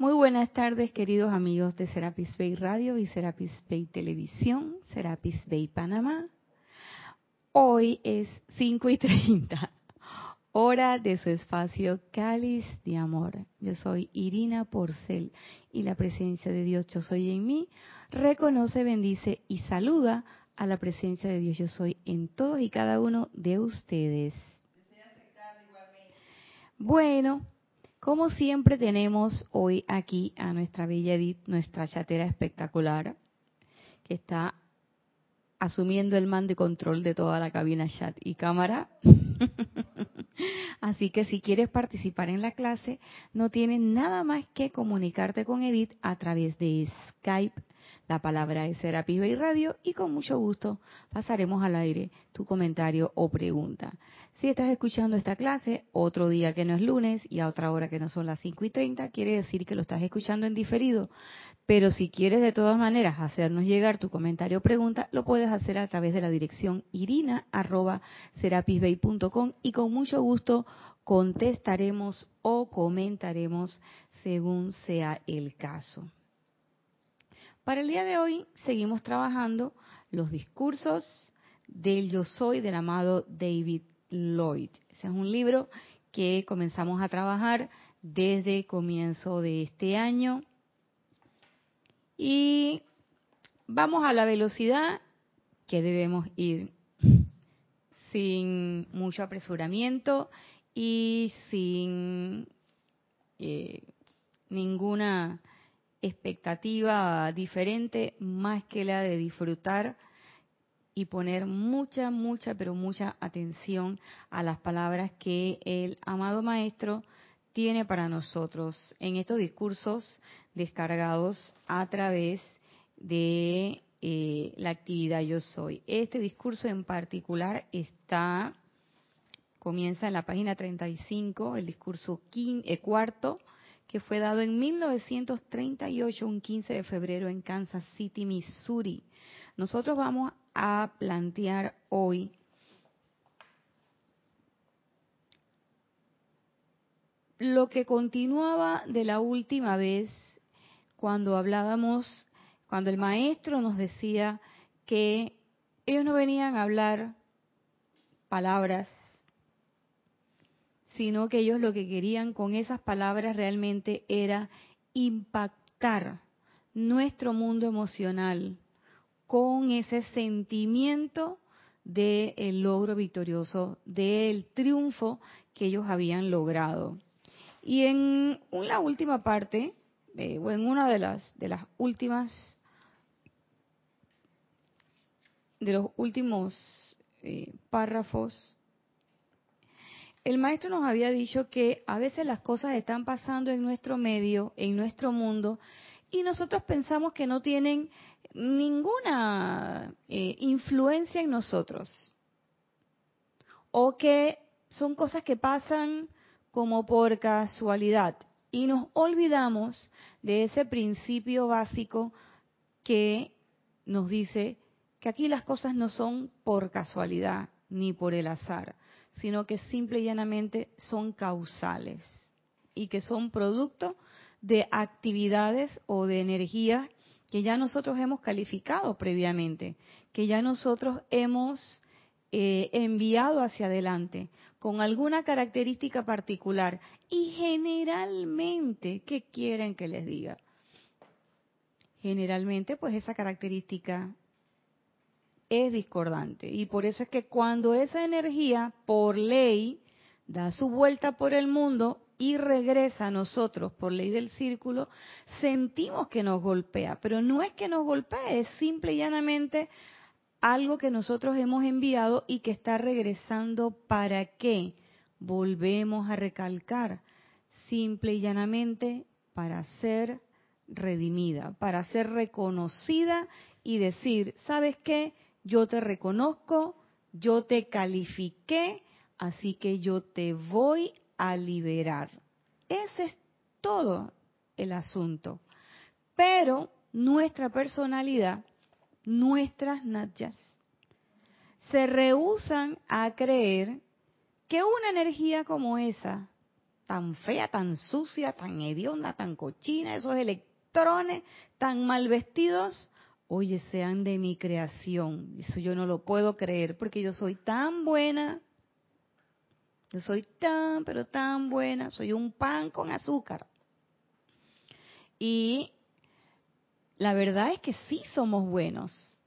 Muy buenas tardes, queridos amigos de Serapis Bay Radio y Serapis Bay Televisión, Serapis Bay Panamá. Hoy es 5 y 30, hora de su espacio Cáliz de Amor. Yo soy Irina Porcel y la presencia de Dios, yo soy en mí, reconoce, bendice y saluda a la presencia de Dios, yo soy en todos y cada uno de ustedes. Bueno, como siempre tenemos hoy aquí a nuestra bella Edith, nuestra chatera espectacular, que está asumiendo el mando de control de toda la cabina chat y cámara. Así que si quieres participar en la clase, no tienes nada más que comunicarte con Edith a través de Skype la palabra es Serapis Bay Radio y con mucho gusto pasaremos al aire tu comentario o pregunta. Si estás escuchando esta clase otro día que no es lunes y a otra hora que no son las 5 y 30, quiere decir que lo estás escuchando en diferido. Pero si quieres de todas maneras hacernos llegar tu comentario o pregunta, lo puedes hacer a través de la dirección irina.serapisbay.com y con mucho gusto contestaremos o comentaremos según sea el caso. Para el día de hoy seguimos trabajando los discursos del yo soy del amado David Lloyd. Ese es un libro que comenzamos a trabajar desde comienzo de este año. Y vamos a la velocidad que debemos ir sin mucho apresuramiento y sin eh, ninguna expectativa diferente más que la de disfrutar y poner mucha, mucha, pero mucha atención a las palabras que el amado Maestro tiene para nosotros en estos discursos descargados a través de eh, la actividad Yo Soy. Este discurso en particular está, comienza en la página 35, el discurso quinto, eh, cuarto, que fue dado en 1938, un 15 de febrero, en Kansas City, Missouri. Nosotros vamos a plantear hoy. Lo que continuaba de la última vez cuando hablábamos, cuando el maestro nos decía que ellos no venían a hablar palabras sino que ellos lo que querían con esas palabras realmente era impactar nuestro mundo emocional con ese sentimiento del logro victorioso, del triunfo que ellos habían logrado. Y en la última parte, eh, o en una de las, de las últimas, de los últimos eh, párrafos el maestro nos había dicho que a veces las cosas están pasando en nuestro medio, en nuestro mundo, y nosotros pensamos que no tienen ninguna eh, influencia en nosotros. O que son cosas que pasan como por casualidad. Y nos olvidamos de ese principio básico que nos dice que aquí las cosas no son por casualidad ni por el azar sino que simple y llanamente son causales y que son producto de actividades o de energía que ya nosotros hemos calificado previamente, que ya nosotros hemos eh, enviado hacia adelante con alguna característica particular y generalmente, ¿qué quieren que les diga? Generalmente, pues esa característica es discordante. Y por eso es que cuando esa energía, por ley, da su vuelta por el mundo y regresa a nosotros por ley del círculo, sentimos que nos golpea. Pero no es que nos golpee, es simple y llanamente algo que nosotros hemos enviado y que está regresando para qué. Volvemos a recalcar, simple y llanamente para ser redimida, para ser reconocida y decir, ¿sabes qué? yo te reconozco, yo te califiqué, así que yo te voy a liberar. Ese es todo el asunto. Pero nuestra personalidad, nuestras nachas, se rehusan a creer que una energía como esa tan fea, tan sucia, tan hedionda, tan cochina, esos electrones tan mal vestidos, oye, sean de mi creación. Eso yo no lo puedo creer porque yo soy tan buena. Yo soy tan, pero tan buena. Soy un pan con azúcar. Y la verdad es que sí somos buenos.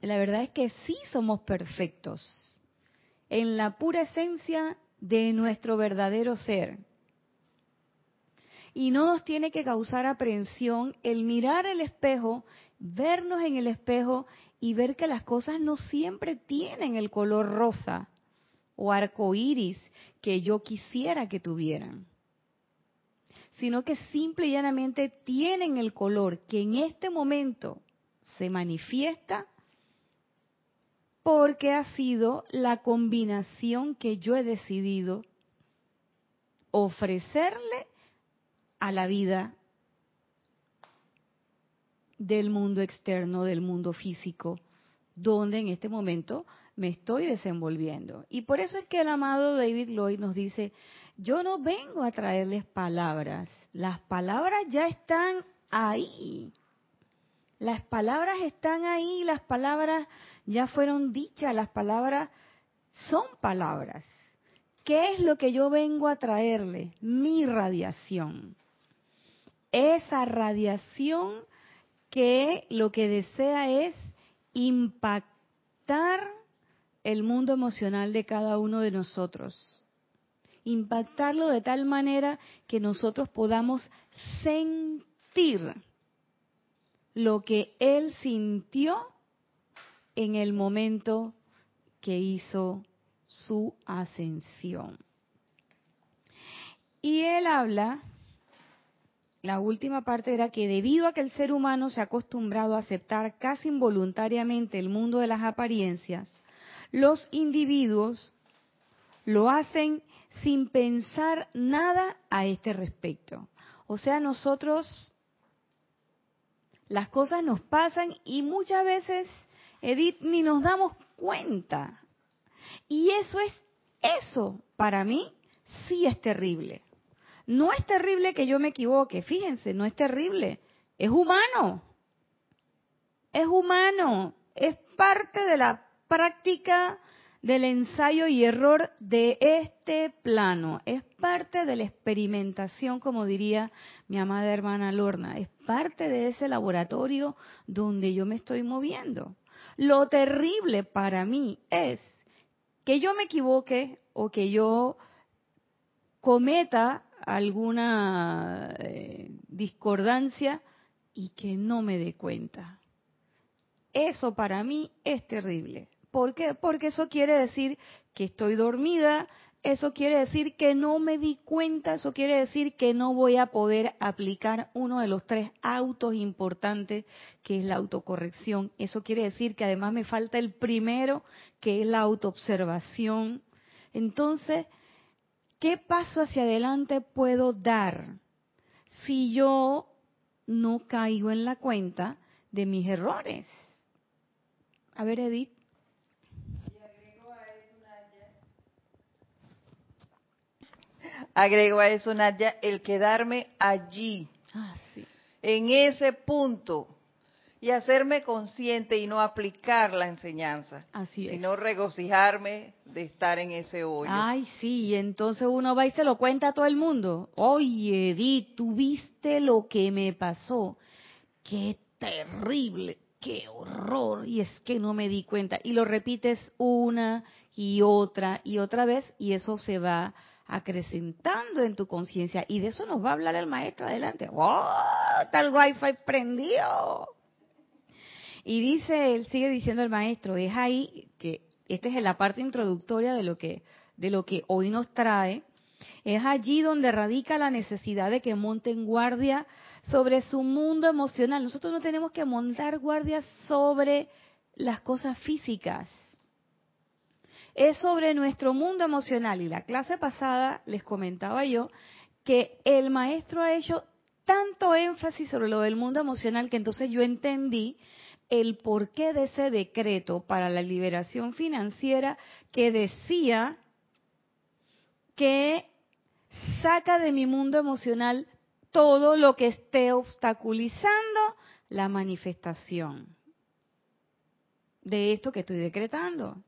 La verdad es que sí somos perfectos. En la pura esencia de nuestro verdadero ser. Y no nos tiene que causar aprehensión el mirar el espejo, vernos en el espejo y ver que las cosas no siempre tienen el color rosa o arco iris que yo quisiera que tuvieran, sino que simple y llanamente tienen el color que en este momento se manifiesta porque ha sido la combinación que yo he decidido ofrecerle a la vida del mundo externo, del mundo físico, donde en este momento me estoy desenvolviendo. Y por eso es que el amado David Lloyd nos dice, yo no vengo a traerles palabras, las palabras ya están ahí. Las palabras están ahí, las palabras ya fueron dichas, las palabras son palabras. ¿Qué es lo que yo vengo a traerle? Mi radiación esa radiación que lo que desea es impactar el mundo emocional de cada uno de nosotros. Impactarlo de tal manera que nosotros podamos sentir lo que él sintió en el momento que hizo su ascensión. Y él habla la última parte era que debido a que el ser humano se ha acostumbrado a aceptar casi involuntariamente el mundo de las apariencias, los individuos lo hacen sin pensar nada a este respecto. O sea, nosotros las cosas nos pasan y muchas veces, Edith, ni nos damos cuenta. Y eso es, eso para mí sí es terrible. No es terrible que yo me equivoque, fíjense, no es terrible, es humano. Es humano, es parte de la práctica del ensayo y error de este plano, es parte de la experimentación, como diría mi amada hermana Lorna, es parte de ese laboratorio donde yo me estoy moviendo. Lo terrible para mí es que yo me equivoque o que yo cometa alguna eh, discordancia y que no me dé cuenta. Eso para mí es terrible. ¿Por qué? Porque eso quiere decir que estoy dormida, eso quiere decir que no me di cuenta, eso quiere decir que no voy a poder aplicar uno de los tres autos importantes que es la autocorrección. Eso quiere decir que además me falta el primero, que es la autoobservación. Entonces, ¿qué paso hacia adelante puedo dar si yo no caigo en la cuenta de mis errores? A ver, Edith. Agrego a eso, Nadia, el quedarme allí, ah, en ese punto, y hacerme consciente y no aplicar la enseñanza, Así sino regocijarme de estar en ese hoyo. Ay, sí, y entonces uno va y se lo cuenta a todo el mundo. Oye, Edith, tuviste lo que me pasó. Qué terrible, qué horror, y es que no me di cuenta. Y lo repites una y otra y otra vez, y eso se va acrecentando en tu conciencia. Y de eso nos va a hablar el maestro adelante. ¡Oh! Está el wifi prendido. Y dice, él sigue diciendo el maestro, es ahí que esta es la parte introductoria de lo que de lo que hoy nos trae, es allí donde radica la necesidad de que monten guardia sobre su mundo emocional. Nosotros no tenemos que montar guardia sobre las cosas físicas. Es sobre nuestro mundo emocional. Y la clase pasada les comentaba yo que el maestro ha hecho tanto énfasis sobre lo del mundo emocional que entonces yo entendí el porqué de ese decreto para la liberación financiera que decía que saca de mi mundo emocional todo lo que esté obstaculizando la manifestación de esto que estoy decretando.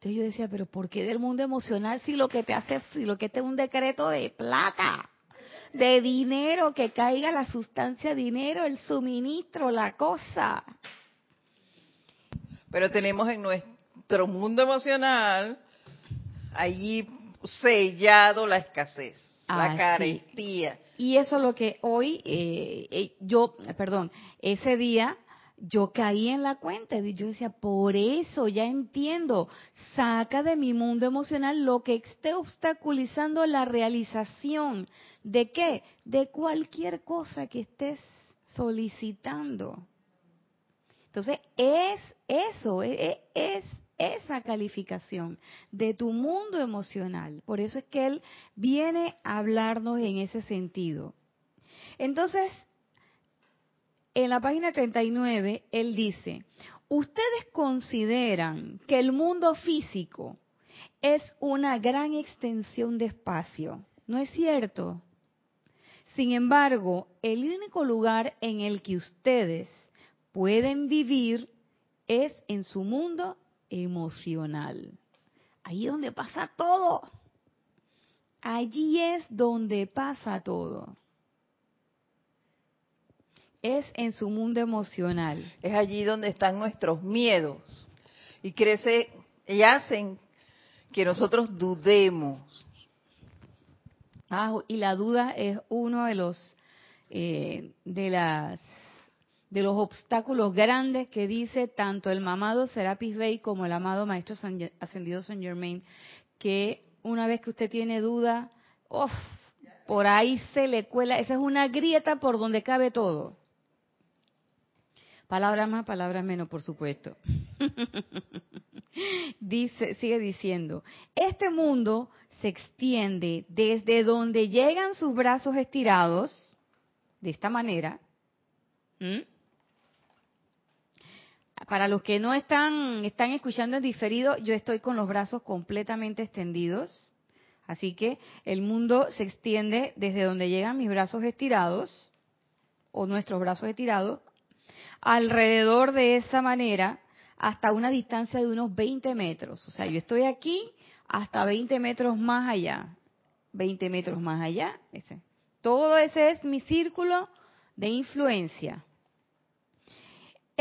Entonces yo decía, pero ¿por qué del mundo emocional si lo que te hace, si lo que te es un decreto de plata, de dinero, que caiga la sustancia dinero, el suministro, la cosa? Pero tenemos en nuestro mundo emocional allí sellado la escasez, la carestía. Y eso es lo que hoy, eh, eh, yo, perdón, ese día yo caí en la cuenta y yo decía, por eso ya entiendo, saca de mi mundo emocional lo que esté obstaculizando la realización de qué, de cualquier cosa que estés solicitando. Entonces, es eso, es, e, es esa calificación de tu mundo emocional. Por eso es que Él viene a hablarnos en ese sentido. Entonces, en la página 39, Él dice, ustedes consideran que el mundo físico es una gran extensión de espacio. ¿No es cierto? Sin embargo, el único lugar en el que ustedes pueden vivir es en su mundo emocional. Ahí es donde pasa todo. Allí es donde pasa todo. Es en su mundo emocional. Es allí donde están nuestros miedos. Y crece y hacen que nosotros dudemos. Ah, y la duda es uno de los eh, de las de los obstáculos grandes que dice tanto el mamado Serapis Bey como el amado Maestro Ascendido San Germain, que una vez que usted tiene duda, por ahí se le cuela, esa es una grieta por donde cabe todo. Palabras más, palabras menos, por supuesto. Dice, sigue diciendo, este mundo se extiende desde donde llegan sus brazos estirados, de esta manera, para los que no están, están escuchando en diferido, yo estoy con los brazos completamente extendidos. Así que el mundo se extiende desde donde llegan mis brazos estirados, o nuestros brazos estirados, alrededor de esa manera, hasta una distancia de unos 20 metros. O sea, yo estoy aquí hasta 20 metros más allá. 20 metros más allá. Ese. Todo ese es mi círculo de influencia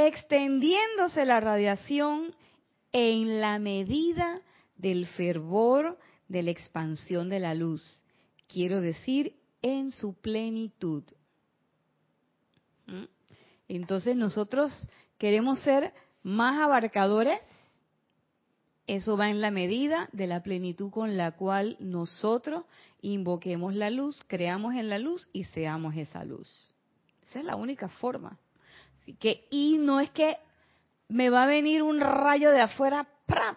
extendiéndose la radiación en la medida del fervor de la expansión de la luz. Quiero decir, en su plenitud. Entonces nosotros queremos ser más abarcadores. Eso va en la medida de la plenitud con la cual nosotros invoquemos la luz, creamos en la luz y seamos esa luz. Esa es la única forma que, y no es que me va a venir un rayo de afuera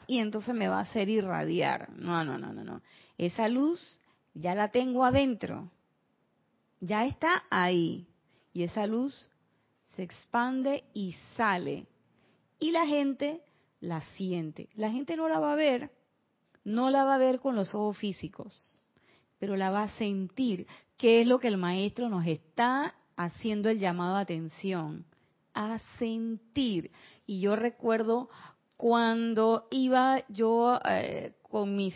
y entonces me va a hacer irradiar. No, no, no, no, no. Esa luz ya la tengo adentro. Ya está ahí. Y esa luz se expande y sale. Y la gente la siente. La gente no la va a ver, no la va a ver con los ojos físicos, pero la va a sentir, que es lo que el maestro nos está haciendo el llamado a atención a sentir. Y yo recuerdo cuando iba yo eh, con mis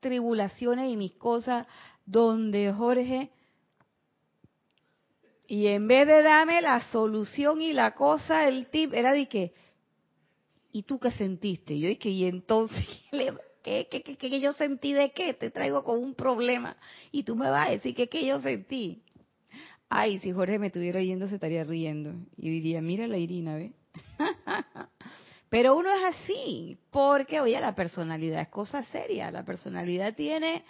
tribulaciones y mis cosas donde Jorge y en vez de darme la solución y la cosa, el tip era de que, ¿y tú qué sentiste? Yo dije, ¿y entonces qué, qué, qué, qué, yo sentí de qué? Te traigo con un problema y tú me vas a decir que qué yo sentí. Ay, si Jorge me estuviera oyendo se estaría riendo. Y diría, mira la Irina, ¿ve? Pero uno es así, porque, oye, la personalidad es cosa seria. La personalidad tiene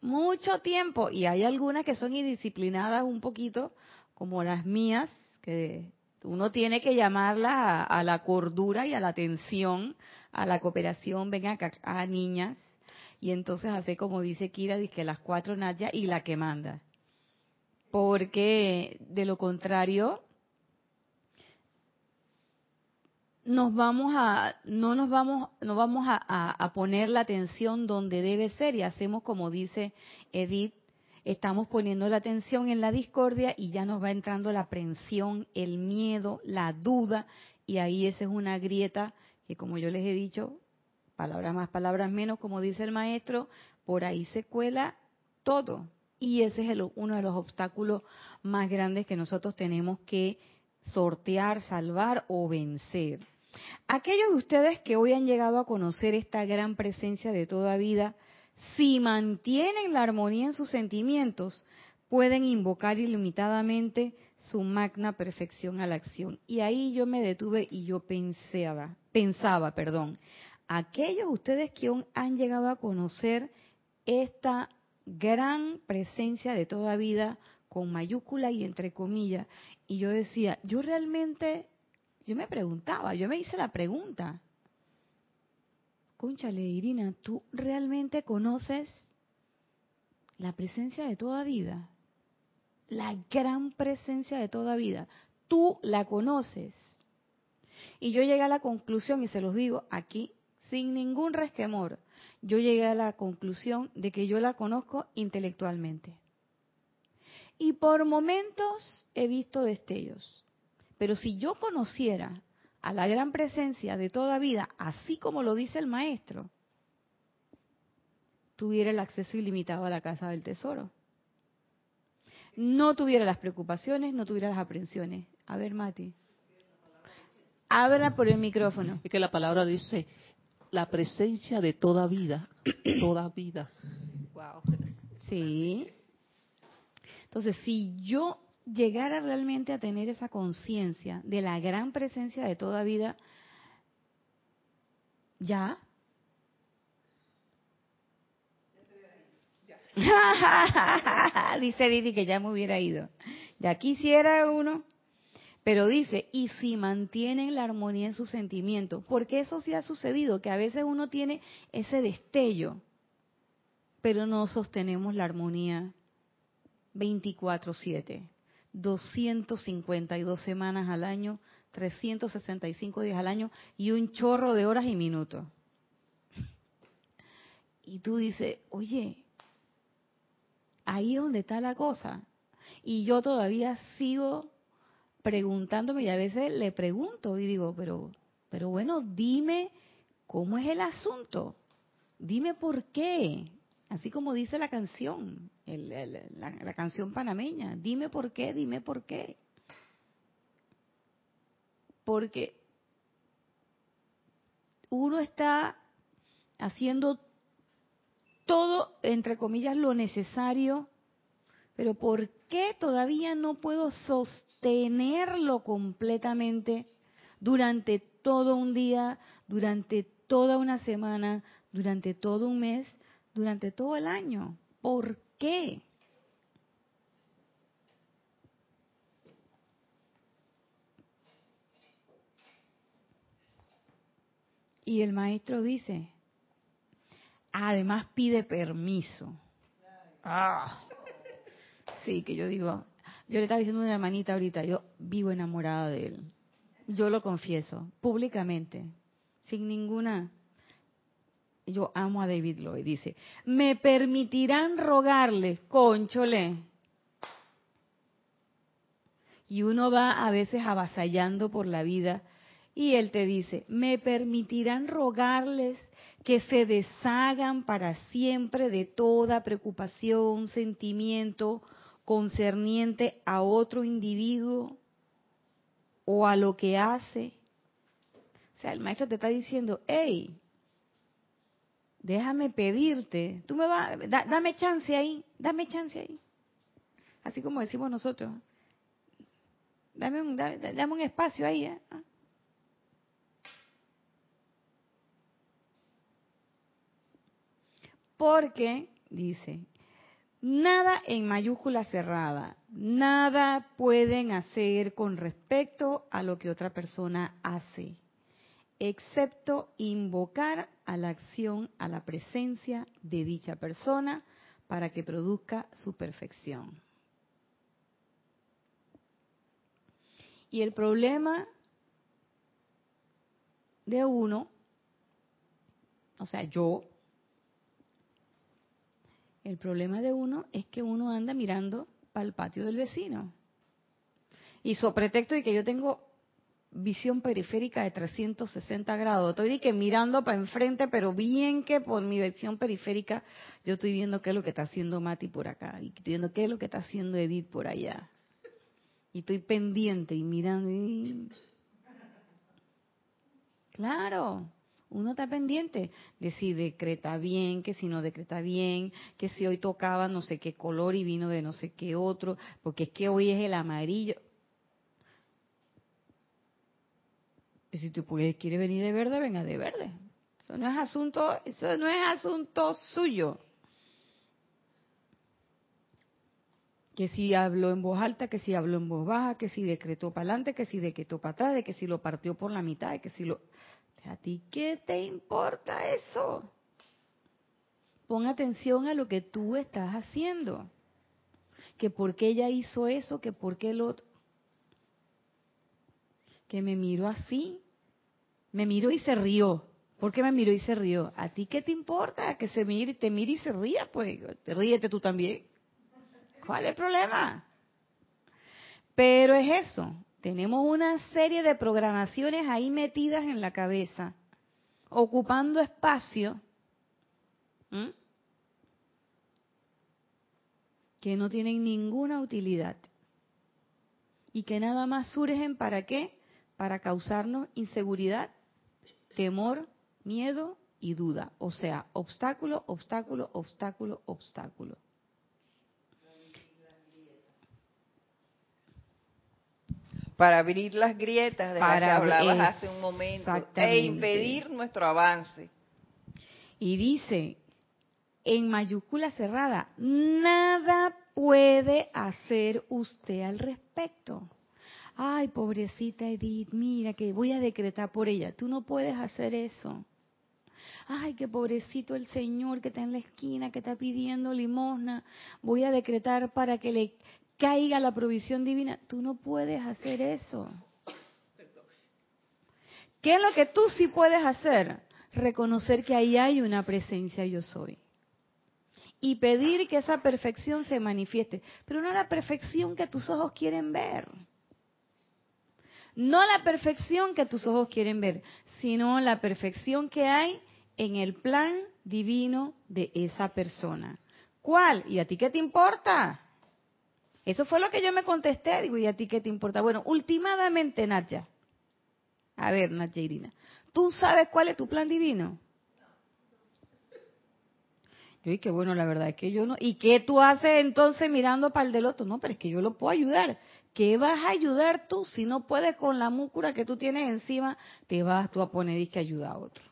mucho tiempo y hay algunas que son indisciplinadas un poquito, como las mías, que uno tiene que llamarlas a, la cordura y a la atención, a la cooperación, vengan acá, a niñas, y entonces hace como dice Kira, dice las cuatro Naya y la que manda. Porque de lo contrario nos vamos a no nos vamos no vamos a, poner la atención donde debe ser y hacemos como dice Edith estamos poniendo la atención en la discordia y ya nos va entrando la aprensión, el miedo, la duda, y ahí esa es una grieta que como yo les he dicho, palabras más, palabras menos, como dice el maestro, por ahí se cuela todo. Y ese es uno de los obstáculos más grandes que nosotros tenemos que sortear, salvar o vencer. Aquellos de ustedes que hoy han llegado a conocer esta gran presencia de toda vida, si mantienen la armonía en sus sentimientos, pueden invocar ilimitadamente su magna perfección a la acción. Y ahí yo me detuve y yo pensaba, pensaba, perdón, aquellos de ustedes que han llegado a conocer esta gran presencia de toda vida con mayúscula y entre comillas, y yo decía, yo realmente, yo me preguntaba, yo me hice la pregunta, Conchale, Irina, ¿tú realmente conoces la presencia de toda vida? La gran presencia de toda vida. Tú la conoces. Y yo llegué a la conclusión, y se los digo aquí, sin ningún resquemor, yo llegué a la conclusión de que yo la conozco intelectualmente. Y por momentos he visto destellos. Pero si yo conociera a la gran presencia de toda vida, así como lo dice el maestro, tuviera el acceso ilimitado a la casa del tesoro. No tuviera las preocupaciones, no tuviera las aprensiones. A ver, Mati. Habla por el micrófono. Es que la palabra dice la presencia de toda vida, toda vida. Wow. Sí. Entonces, si yo llegara realmente a tener esa conciencia de la gran presencia de toda vida, ya. dice Didi que ya me hubiera ido. Ya quisiera uno. Pero dice, y si mantienen la armonía en sus sentimientos, porque eso sí ha sucedido, que a veces uno tiene ese destello, pero no sostenemos la armonía 24/7. 252 semanas al año, 365 días al año y un chorro de horas y minutos. Y tú dices, oye, ahí es donde está la cosa. Y yo todavía sigo preguntándome y a veces le pregunto y digo, pero, pero bueno, dime cómo es el asunto. Dime por qué. Así como dice la canción, la, canción panameña. Dime por qué, dime por qué. Porque uno está haciendo todo, entre comillas, lo necesario, pero ¿por qué todavía no puedo sostenerlo completamente durante todo un día, durante toda una semana, durante todo un mes? Durante todo el año. ¿Por qué? Y el maestro dice, además pide permiso. Ah, sí, que yo digo, yo le estaba diciendo a una hermanita ahorita, yo vivo enamorada de él. Yo lo confieso, públicamente, sin ninguna yo amo a David Lloyd, dice, me permitirán rogarles, conchole. Y uno va a veces avasallando por la vida y él te dice, me permitirán rogarles que se deshagan para siempre de toda preocupación, sentimiento concerniente a otro individuo o a lo que hace. O sea, el maestro te está diciendo, hey, déjame pedirte, tú me vas, dame chance ahí, dame chance ahí. Así como decimos nosotros, dame un, dame, un espacio ahí. ¿eh? Ah. Porque, dice, nada en mayúscula cerrada, nada pueden hacer con respecto a lo que otra persona hace excepto invocar a la acción, a la presencia de dicha persona para que produzca su perfección. Y el problema de uno, o sea, yo, El problema de uno es que uno anda mirando para el patio del vecino. Y so pretexto de que yo tengo visión periférica de 360 grados. Estoy que mirando para enfrente, pero bien que por mi visión periférica yo estoy viendo qué es lo que está haciendo Mati por acá y estoy viendo qué es lo que está haciendo Edith por allá. Y estoy pendiente y mirando. Y... Claro, uno está pendiente de si decreta bien, que si no decreta bien, que si hoy tocaba no sé qué color y vino de no sé qué otro, porque es que hoy es el amarillo. Y si tú quieres venir de verde, venga de verde. Eso no es asunto, eso no es asunto suyo. Que si habló en voz alta, que si habló en voz baja, que si decretó para adelante, que si decretó para atrás, de que si lo partió por la mitad, que si lo... ¿A ti qué te importa eso? Pon atención a lo que tú estás haciendo. Que por qué ella hizo eso, que por qué el otro que me miró así, me miró y se rió. ¿Por qué me miró y se rió? ¿A ti qué te importa que se mire, te mire y se ría? Pues te ríete tú también. ¿Cuál es el problema? Pero es eso. Tenemos una serie de programaciones ahí metidas en la cabeza, ocupando espacio, que no tienen ninguna utilidad y que nada más surgen para qué? Para causarnos inseguridad, temor, miedo y duda. O sea, obstáculo, obstáculo, obstáculo, obstáculo. Para abrir las grietas de las que hablabas hace un momento e impedir nuestro avance. Y dice, en mayúscula cerrada, nada puede hacer usted al respecto ay, pobrecita Edith, mira que voy a decretar por ella. Tú no puedes hacer eso. Ay, qué pobrecito el Señor que está en la esquina, que está pidiendo limosna. Voy a decretar para que le caiga la provisión divina. Tú no puedes hacer eso. ¿Qué es lo que tú sí puedes hacer? Reconocer que ahí hay una presencia yo soy. Y pedir que esa perfección se manifieste. Pero no la perfección que tus ojos quieren ver. No la perfección que tus ojos quieren ver, sino la perfección que hay en el plan divino de esa persona. ¿Cuál? ¿Y a ti qué te importa? Eso fue lo que yo me contesté. Digo, ¿y a ti qué te importa? Bueno, últimamente, Nadia. A ver, Nadia Irina. ¿Tú sabes cuál es tu plan divino? Yo dije, bueno, la verdad es que yo no. ¿Y qué tú haces entonces mirando para el del otro? No, pero es que yo lo puedo ayudar. ¿Qué vas a ayudar tú si no puedes con la múcura que tú tienes encima? Te vas tú a poner que ayuda a otro.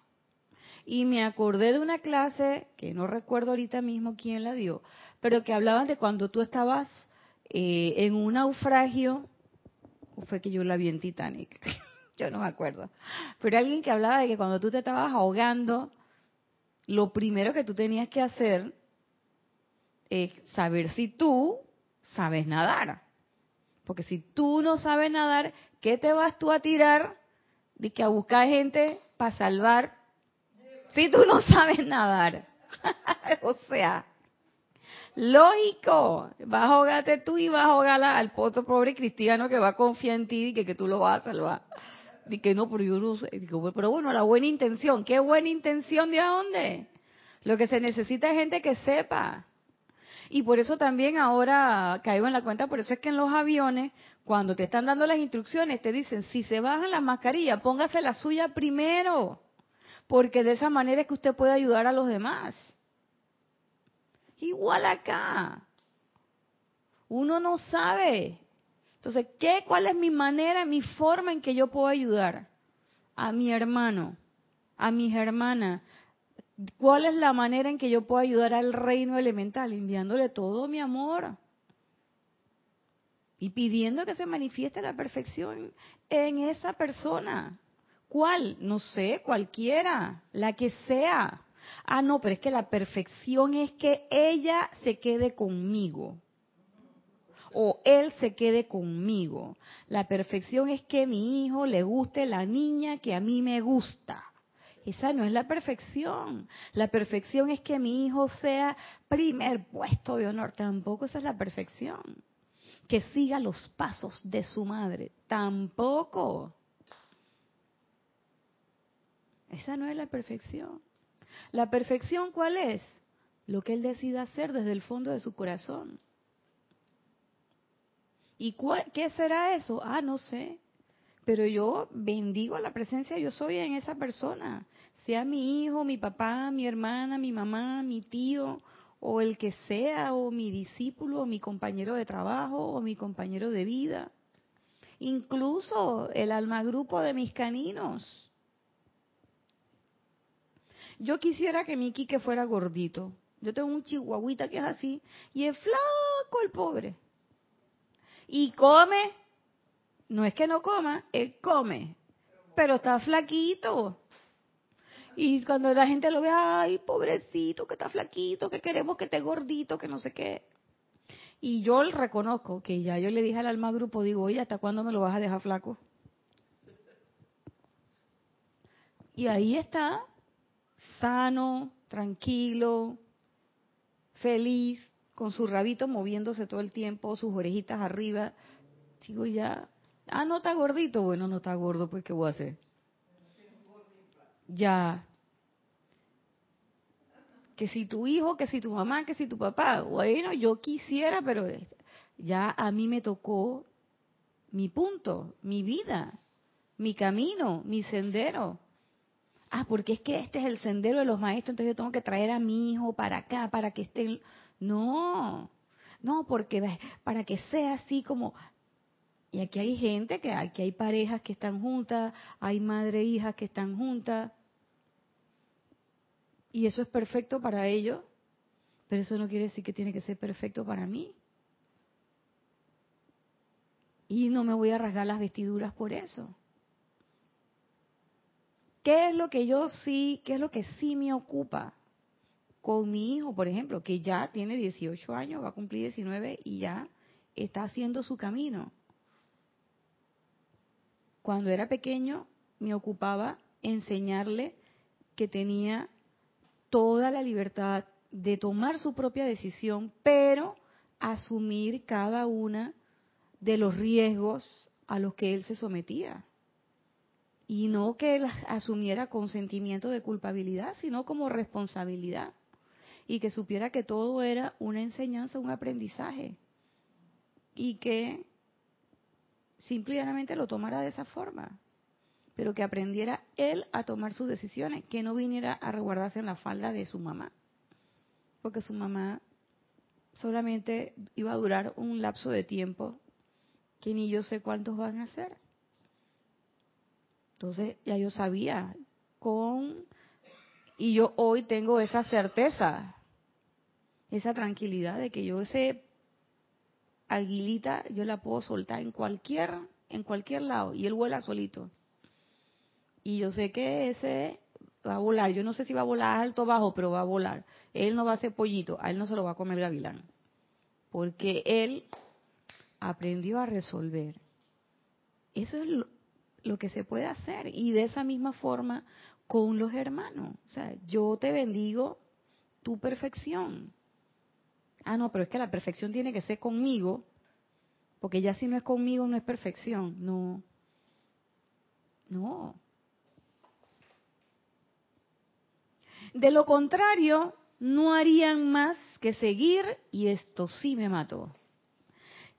Y me acordé de una clase, que no recuerdo ahorita mismo quién la dio, pero que hablaban de cuando tú estabas eh, en un naufragio, o fue que yo la vi en Titanic, yo no me acuerdo, pero alguien que hablaba de que cuando tú te estabas ahogando, lo primero que tú tenías que hacer es saber si tú sabes nadar. Porque si tú no sabes nadar, ¿qué te vas tú a tirar de que a buscar gente para salvar si tú no sabes nadar? o sea, lógico, vas a ahogarte tú y vas a ahogar al otro pobre cristiano que va a confiar en ti y que, que tú lo vas a salvar. Y que no, pero yo no sé. Digo, pero bueno, la buena intención. ¿Qué buena intención de a dónde? Lo que se necesita es gente que sepa. Y por eso también ahora caigo en la cuenta, por eso es que en los aviones, cuando te están dando las instrucciones, te dicen, si se bajan las mascarillas, póngase la suya primero, porque de esa manera es que usted puede ayudar a los demás. Igual acá. Uno no sabe. Entonces, ¿qué, ¿cuál es mi manera, mi forma en que yo puedo ayudar a mi hermano, a mis hermanas, ¿Cuál es la manera en que yo puedo ayudar al reino elemental? Enviándole todo mi amor y pidiendo que se manifieste la perfección en esa persona. ¿Cuál? No sé, cualquiera, la que sea. Ah, no, pero es que la perfección es que ella se quede conmigo. O él se quede conmigo. La perfección es que mi hijo le guste la niña que a mí me gusta Esa no es la perfección. La perfección es que mi hijo sea primer puesto de honor. Tampoco esa es la perfección. Que siga los pasos de su madre. Tampoco. Esa no es la perfección. ¿La perfección cuál es? Lo que él decida hacer desde el fondo de su corazón. ¿Y qué será eso? Ah, no sé. Pero yo bendigo la presencia yo soy en esa persona. Sea mi hijo, mi papá, mi hermana, mi mamá, mi tío, o el que sea, o mi discípulo, o mi compañero de trabajo, o mi compañero de vida. Incluso el alma grupo de mis caninos. Yo quisiera que mi Quique fuera gordito. Yo tengo un chihuahuita que es así, y es flaco el pobre y come, no es que no coma, él come, pero está flaquito. Y cuando la gente lo ve, ay, pobrecito, que está flaquito, que queremos que esté gordito, que no sé qué. Y yo reconozco que ya yo le dije al alma grupo, digo, oye, ¿hasta cuándo me lo vas a dejar flaco? Y ahí está, sano, tranquilo, feliz, con su rabito moviéndose todo el tiempo, sus orejitas arriba. Digo ya, ah, no está gordito, bueno, no está gordo, pues ¿qué voy a hacer? Ya. Que si tu hijo, que si tu mamá, que si tu papá, bueno, yo quisiera, pero ya a mí me tocó mi punto, mi vida, mi camino, mi sendero. Ah, porque es que este es el sendero de los maestros, entonces yo tengo que traer a mi hijo para acá, para que esté no, no, porque para que sea así como... Y aquí hay gente, que aquí hay parejas que están juntas, hay madre e hijas que están juntas, y eso es perfecto para ellos, pero eso no quiere decir que tiene que ser perfecto para mí. Y no me voy a rasgar las vestiduras por eso. ¿Qué es lo que yo sí, qué es lo que sí me ocupa? con mi hijo, por ejemplo, que ya tiene 18 años, va a cumplir 19 y ya está haciendo su camino. Cuando era pequeño me ocupaba enseñarle que tenía toda la libertad de tomar su propia decisión, pero asumir cada una de los riesgos a los que él se sometía. Y no que él asumiera con sentimiento de culpabilidad, sino como responsabilidad y que supiera que todo era una enseñanza, un aprendizaje y que simplemente lo tomara de esa forma, pero que aprendiera él a tomar sus decisiones, que no viniera a resguardarse en la falda de su mamá, porque su mamá solamente iba a durar un lapso de tiempo que ni yo sé cuántos van a ser. Entonces ya yo sabía con y yo hoy tengo esa certeza esa tranquilidad de que yo ese aguilita yo la puedo soltar en cualquier en cualquier lado y él vuela solito. Y yo sé que ese va a volar. Yo no sé si va a volar alto o bajo, pero va a volar. Él no va a ser pollito, a él no se lo va a comer el gavilán. Porque él aprendió a resolver. Eso es lo, lo que se puede hacer. Y de esa misma forma con los hermanos. O sea, yo te bendigo tu perfección ah, no, pero es que la perfección tiene que ser conmigo, porque ya si no es conmigo no es perfección. No, no. De lo contrario, no harían más que seguir, y esto sí me mató,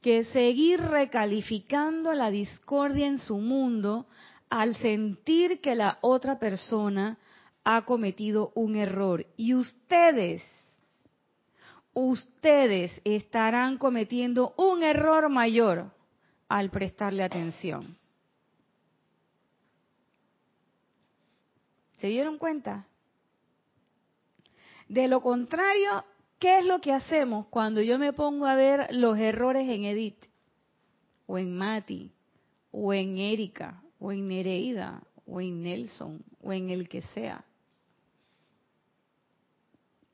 que seguir recalificando la discordia en su mundo al sentir que la otra persona ha cometido un error. Y ustedes ustedes estarán cometiendo un error mayor al prestarle atención. ¿Se dieron cuenta? De lo contrario, ¿qué es lo que hacemos cuando yo me pongo a ver los errores en Edith, o en Mati, o en Erika, o en Nereida, o en Nelson, o en el que sea?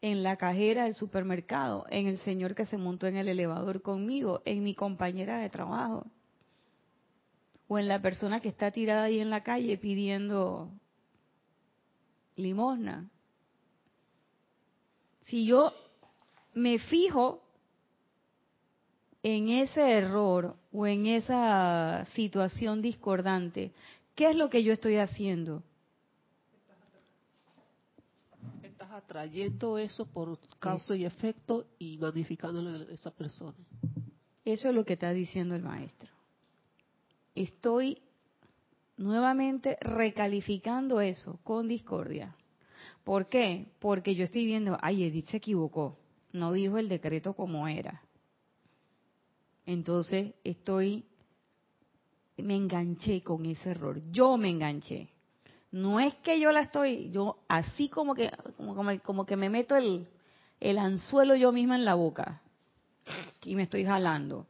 En la cajera del supermercado, en el señor que se montó en el elevador conmigo, en mi compañera de trabajo, o en la persona que está tirada ahí en la calle pidiendo limosna. Si yo me fijo en ese error o en esa situación discordante, ¿qué es lo que yo estoy haciendo? Estás atrayendo eso por causa y efecto y magnificándolo en esa persona. Eso es lo que está diciendo el maestro. Estoy nuevamente recalificando eso con discordia. ¿Por qué? Porque yo estoy viendo, ay, Edith se equivocó, no dijo el decreto como era. Entonces estoy, me enganché con ese error, yo me enganché. No es que yo la estoy, yo así como que, como, que me meto el, el anzuelo yo misma en la boca y me estoy jalando.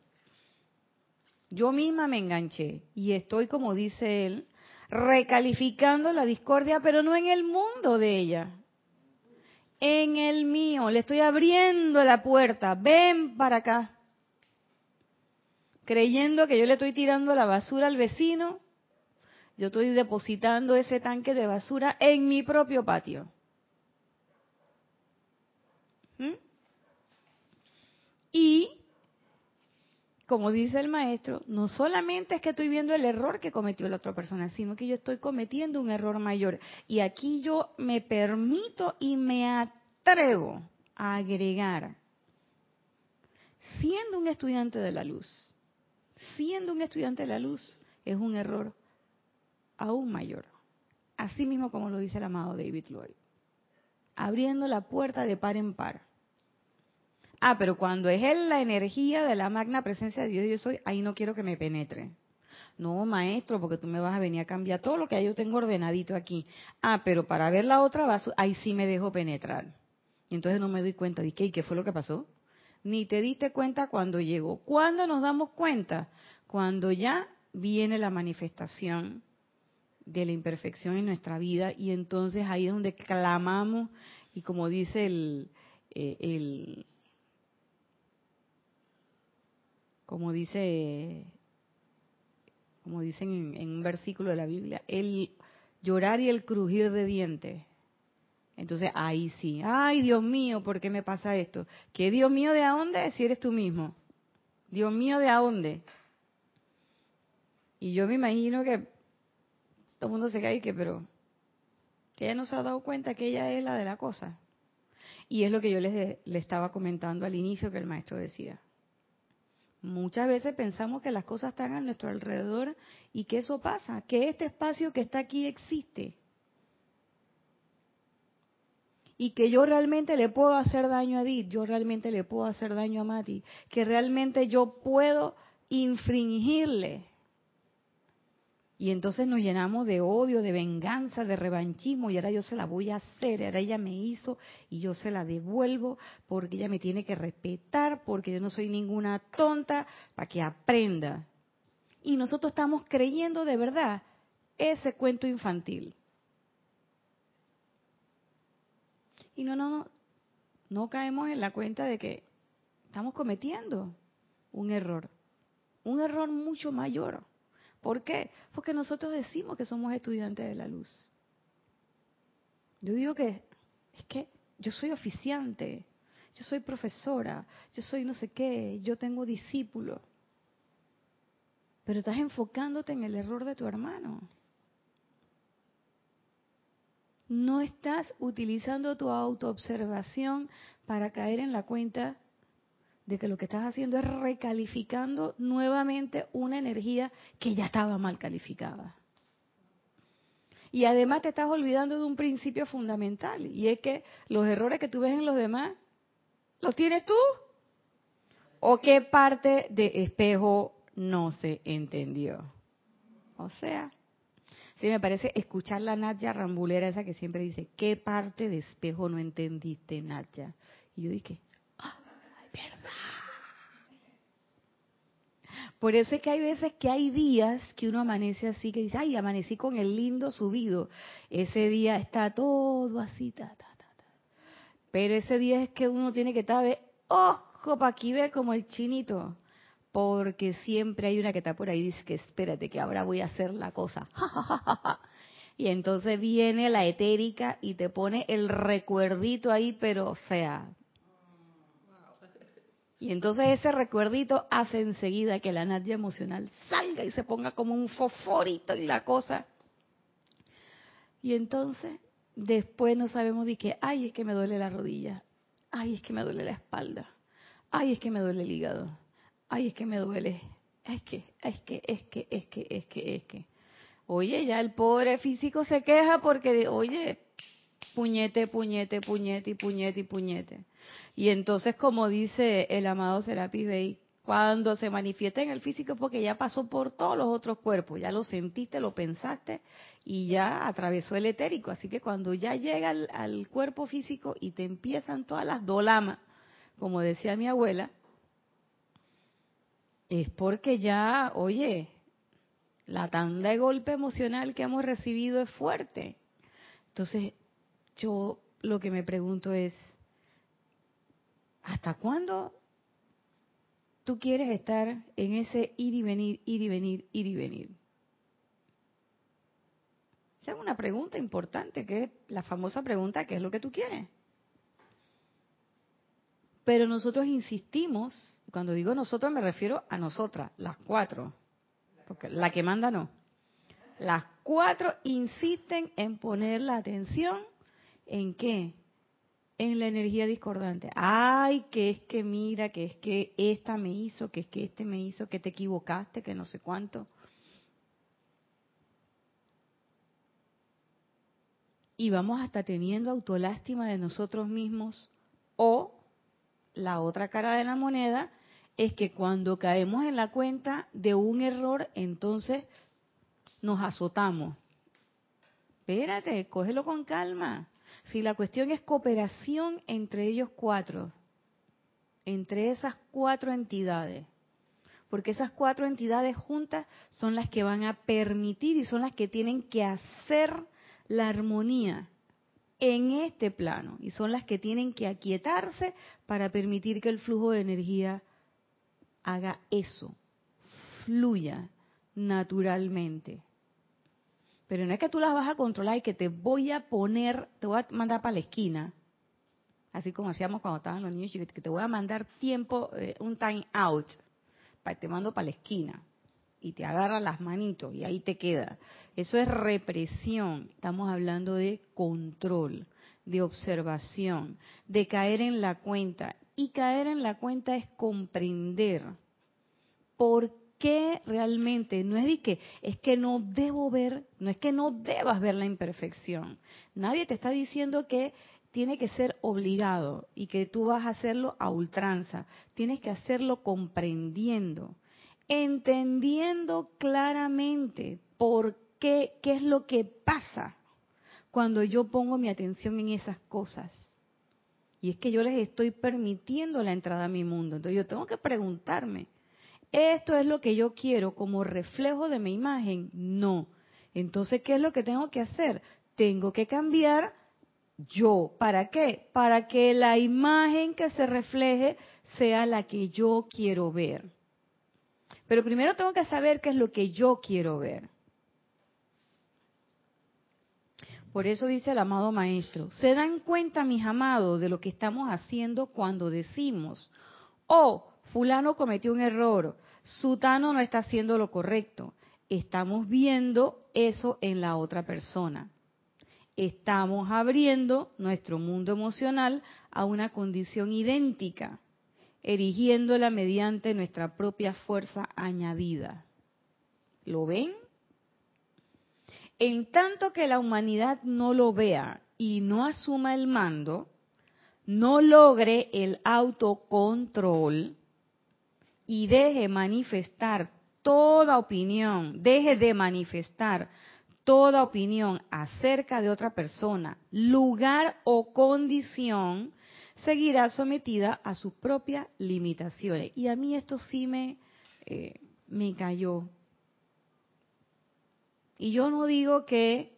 Yo misma me enganché y estoy, como dice él, recalificando la discordia, pero no en el mundo de ella, en el mío. Le estoy abriendo la puerta, ven para acá creyendo que yo le estoy tirando la basura al vecino, yo estoy depositando ese tanque de basura en mi propio patio. ¿Mm? Y, como dice el maestro, no solamente es que estoy viendo el error que cometió la otra persona, sino que yo estoy cometiendo un error mayor. Y aquí yo me permito y me atrevo a agregar, siendo un estudiante de la luz, siendo un estudiante de la luz, es un error aún mayor. Así mismo como lo dice el amado David Lloyd. Abriendo la puerta de par en par. Ah, pero cuando es él la energía de la magna presencia de Dios, yo soy, ahí no quiero que me penetre. No, maestro, porque tú me vas a venir a cambiar todo lo que yo tengo ordenadito aquí. Ah, pero para ver la otra vaso, ahí sí me dejo penetrar. Y entonces no me doy cuenta de qué, ¿y qué fue lo que pasó? ni te diste cuenta cuando llegó. ¿Cuándo nos damos cuenta? Cuando ya viene la manifestación de la imperfección en nuestra vida y entonces ahí es donde clamamos y como dice el, eh, como dice como dicen en, un versículo de la Biblia, el llorar y el crujir de dientes. Entonces ahí sí, ay Dios mío, ¿por qué me pasa esto? ¿Qué Dios mío de a dónde? Si eres tú mismo. Dios mío de a dónde. Y yo me imagino que todo el mundo se cae que, pero que ella no se ha dado cuenta que ella es la de la cosa. Y es lo que yo les le estaba comentando al inicio que el maestro decía. Muchas veces pensamos que las cosas están a nuestro alrededor y que eso pasa, que este espacio que está aquí existe y que yo realmente le puedo hacer daño a Edith, yo realmente le puedo hacer daño a Mati, que realmente yo puedo infringirle. Y entonces nos llenamos de odio, de venganza, de revanchismo y ahora yo se la voy a hacer, ahora ella me hizo y yo se la devuelvo porque ella me tiene que respetar, porque yo no soy ninguna tonta, para que aprenda. Y nosotros estamos creyendo de verdad ese cuento infantil. Y no, no, no, no caemos en la cuenta de que estamos cometiendo un error, un error mucho mayor. ¿Por qué? Porque nosotros decimos que somos estudiantes de la luz. Yo digo que es que yo soy oficiante, yo soy profesora, yo soy no sé qué, yo tengo discípulos. Pero estás enfocándote en el error de tu hermano no estás utilizando tu autoobservación para caer en la cuenta de que lo que estás haciendo es recalificando nuevamente una energía que ya estaba mal calificada. Y además te estás olvidando de un principio fundamental, y es que los errores que tú ves en los demás, ¿los tienes tú? ¿O qué parte de espejo no se entendió? O sea, Sí, me parece escuchar la Nadia Rambulera, esa que siempre dice, ¿qué parte de espejo no entendiste, Nadia? Y yo dije, ¡ah, Por eso es que hay veces que hay días que uno amanece así, que dice, ay, amanecí con el lindo subido. Ese día está todo así, ta, ta, ta, ta. Pero ese día es que uno tiene que estar ojo para aquí ve como el chinito porque siempre hay una que está por ahí y dice que espérate que ahora voy a hacer la cosa. Y entonces viene la etérica y te pone el recuerdito ahí, pero o sea. Y entonces ese recuerdito hace enseguida que la nadia emocional salga y se ponga como un fosforito y la cosa. Y entonces después no sabemos de qué, ay, es que me duele la rodilla, ay, es que me duele la espalda, ay, es que me duele el hígado, ay, es que me duele, es que, es que, es que, es que, es que, es que. Oye, ya el pobre físico se queja porque, oye, puñete, puñete, puñete y puñete y puñete. Y entonces, como dice el amado Serapis Bey, cuando se manifiesta en el físico porque ya pasó por todos los otros cuerpos, ya lo sentiste, lo pensaste y ya atravesó el etérico. Así que cuando ya llega al, al cuerpo físico y te empiezan todas las dolamas, como decía mi abuela, es porque ya, oye, la tanda de golpe emocional que hemos recibido es fuerte. Entonces, yo lo que me pregunto es, ¿hasta cuándo tú quieres estar en ese ir y venir, ir y venir, ir y venir? Esa es una pregunta importante, que es la famosa pregunta, ¿qué es lo que tú quieres? Pero nosotros insistimos, cuando digo nosotros me refiero a nosotras, las cuatro, porque la que manda no. Las cuatro insisten en poner la atención en qué? En la energía discordante. Ay, que es que mira, que es que esta me hizo, que es que este me hizo, que te equivocaste, que no sé cuánto. Y vamos hasta teniendo autolástima de nosotros mismos o la otra cara de la moneda es que cuando caemos en la cuenta de un error, entonces nos azotamos. Espérate, cógelo con calma. Si la cuestión es cooperación entre ellos cuatro, entre esas cuatro entidades, porque esas cuatro entidades juntas son las que van a permitir y son las que tienen que hacer la armonía en este plano y son las que tienen que aquietarse para permitir que el flujo de energía haga eso, fluya naturalmente. Pero no es que tú las vas a controlar y que te voy a poner, te voy a mandar para la esquina, así como hacíamos cuando estaban los niños que te voy a mandar tiempo, eh, un time out, te mando para la esquina y te agarra las manitos y ahí te queda. Eso es represión. Estamos hablando de control, de observación, de caer en la cuenta. Y caer en la cuenta es comprender por qué realmente, no es de que es que no debo ver, no es que no debas ver la imperfección. Nadie te está diciendo que tiene que ser obligado y que tú vas a hacerlo a ultranza. Tienes que hacerlo comprendiendo entendiendo claramente por qué, qué es lo que pasa cuando yo pongo mi atención en esas cosas. Y es que yo les estoy permitiendo la entrada a mi mundo. Entonces yo tengo que preguntarme, ¿esto es lo que yo quiero como reflejo de mi imagen? No. Entonces, ¿qué es lo que tengo que hacer? Tengo que cambiar yo. ¿Para qué? Para que la imagen que se refleje sea la que yo quiero ver. Pero primero tengo que saber qué es lo que yo quiero ver. Por eso dice el amado maestro, ¿se dan cuenta, mis amados, de lo que estamos haciendo cuando decimos, oh, fulano cometió un error, sutano no está haciendo lo correcto? Estamos viendo eso en la otra persona. Estamos abriendo nuestro mundo emocional a una condición idéntica erigiéndola mediante nuestra propia fuerza añadida. ¿Lo ven? En tanto que la humanidad no lo vea y no asuma el mando, no logre el autocontrol y deje manifestar toda opinión, deje de manifestar toda opinión acerca de otra persona, lugar o condición, seguirá sometida a sus propias limitaciones. Y a mí esto sí me, eh, me cayó. Y yo no digo que,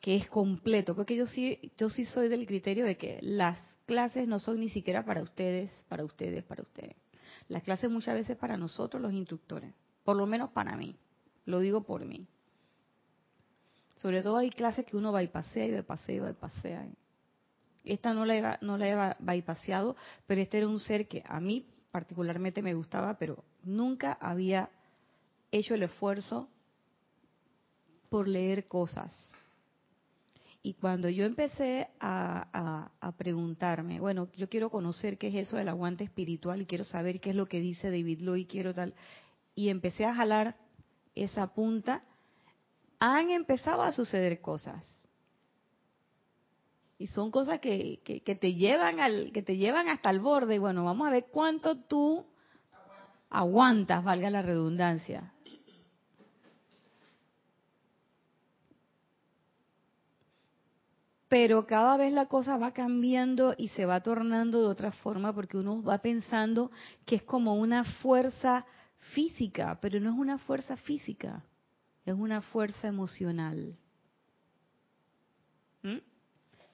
que es completo, porque yo sí, yo sí soy del criterio de que las clases no son ni siquiera para ustedes, para ustedes, para ustedes. Las clases muchas veces para nosotros los instructores, por lo menos para mí, lo digo por mí. Sobre todo hay clases que uno bypasea y bypasea y bypasea. Esta no la, he, no la he bypaseado, pero este era un ser que a mí particularmente me gustaba, pero nunca había hecho el esfuerzo por leer cosas. Y cuando yo empecé a, preguntarme, bueno, yo quiero conocer qué es eso del aguante espiritual y quiero saber qué es lo que dice David Lloyd, quiero tal, y empecé a jalar esa punta, han empezado a suceder cosas. Y son cosas que, que, te llevan al, que te llevan hasta el borde. Y bueno, vamos a ver cuánto tú aguantas, valga la redundancia. Pero cada vez la cosa va cambiando y se va tornando de otra forma porque uno va pensando que es como una fuerza física, pero no es una fuerza física, es una fuerza emocional. ¿Mm?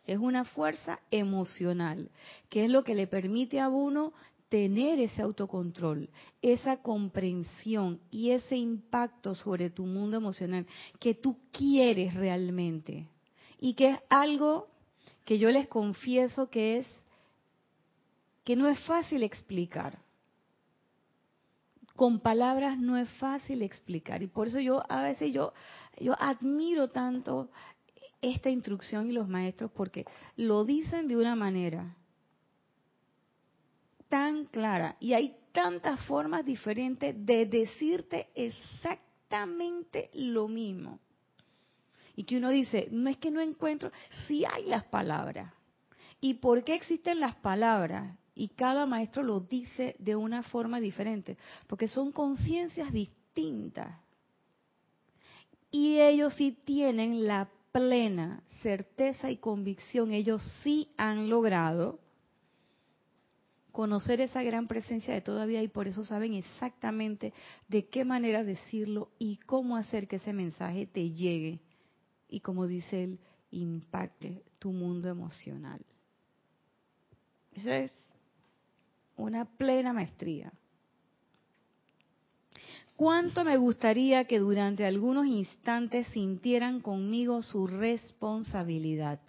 Es una fuerza emocional, que es lo que le permite a uno tener ese autocontrol, esa comprensión y ese impacto sobre tu mundo emocional que tú quieres realmente y que es algo que yo les confieso que es que no es fácil explicar. Con palabras no es fácil explicar. Y por eso yo a veces yo yo admiro tanto esta instrucción y los maestros porque lo dicen de una manera tan clara. Y hay tantas formas diferentes de decirte exactamente lo mismo y que uno dice, no es que no encuentro, sí hay las palabras. ¿Y por qué existen las palabras? Y cada maestro lo dice de una forma diferente, porque son conciencias distintas. Y ellos sí tienen la plena certeza y convicción, ellos sí han logrado conocer esa gran presencia de todavía y por eso saben exactamente de qué manera decirlo y cómo hacer que ese mensaje te llegue y como dice él, impacte tu mundo emocional. Esa es una plena maestría. ¿Cuánto me gustaría que durante algunos instantes sintieran conmigo su responsabilidad?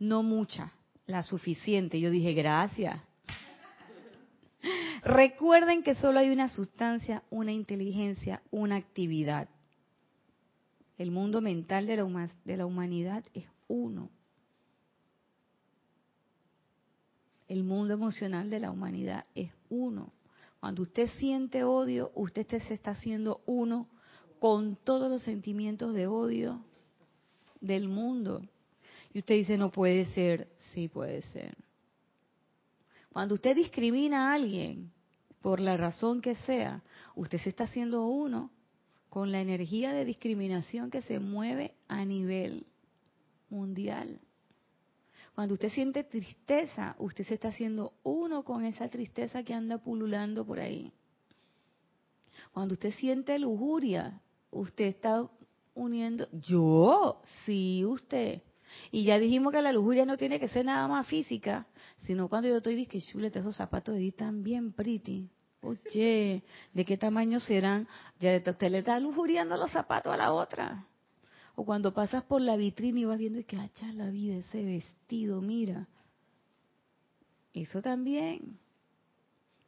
No mucha, la suficiente. Yo dije, gracias. Recuerden que solo hay una sustancia, una inteligencia, una actividad. El mundo mental de la, de la humanidad es uno. El mundo emocional de la humanidad es uno. Cuando usted siente odio, usted se está haciendo uno con todos los sentimientos de odio del mundo. Y usted dice, no puede ser, sí puede ser. Cuando usted discrimina a alguien, por la razón que sea, usted se está haciendo uno con la energía de discriminación que se mueve a nivel mundial. Cuando usted siente tristeza, usted se está haciendo uno con esa tristeza que anda pululando por ahí. Cuando usted siente lujuria, usted está uniendo, yo, sí, usted. Y ya dijimos que la lujuria no tiene que ser nada más física, sino cuando yo estoy diciendo, chuleta, esos zapatos de tan bien pretty. Oye, ¿de qué tamaño serán? Ya usted le está lujuriando los zapatos a la otra. O cuando pasas por la vitrina y vas viendo y que hacha la vida ese vestido, mira. Eso también.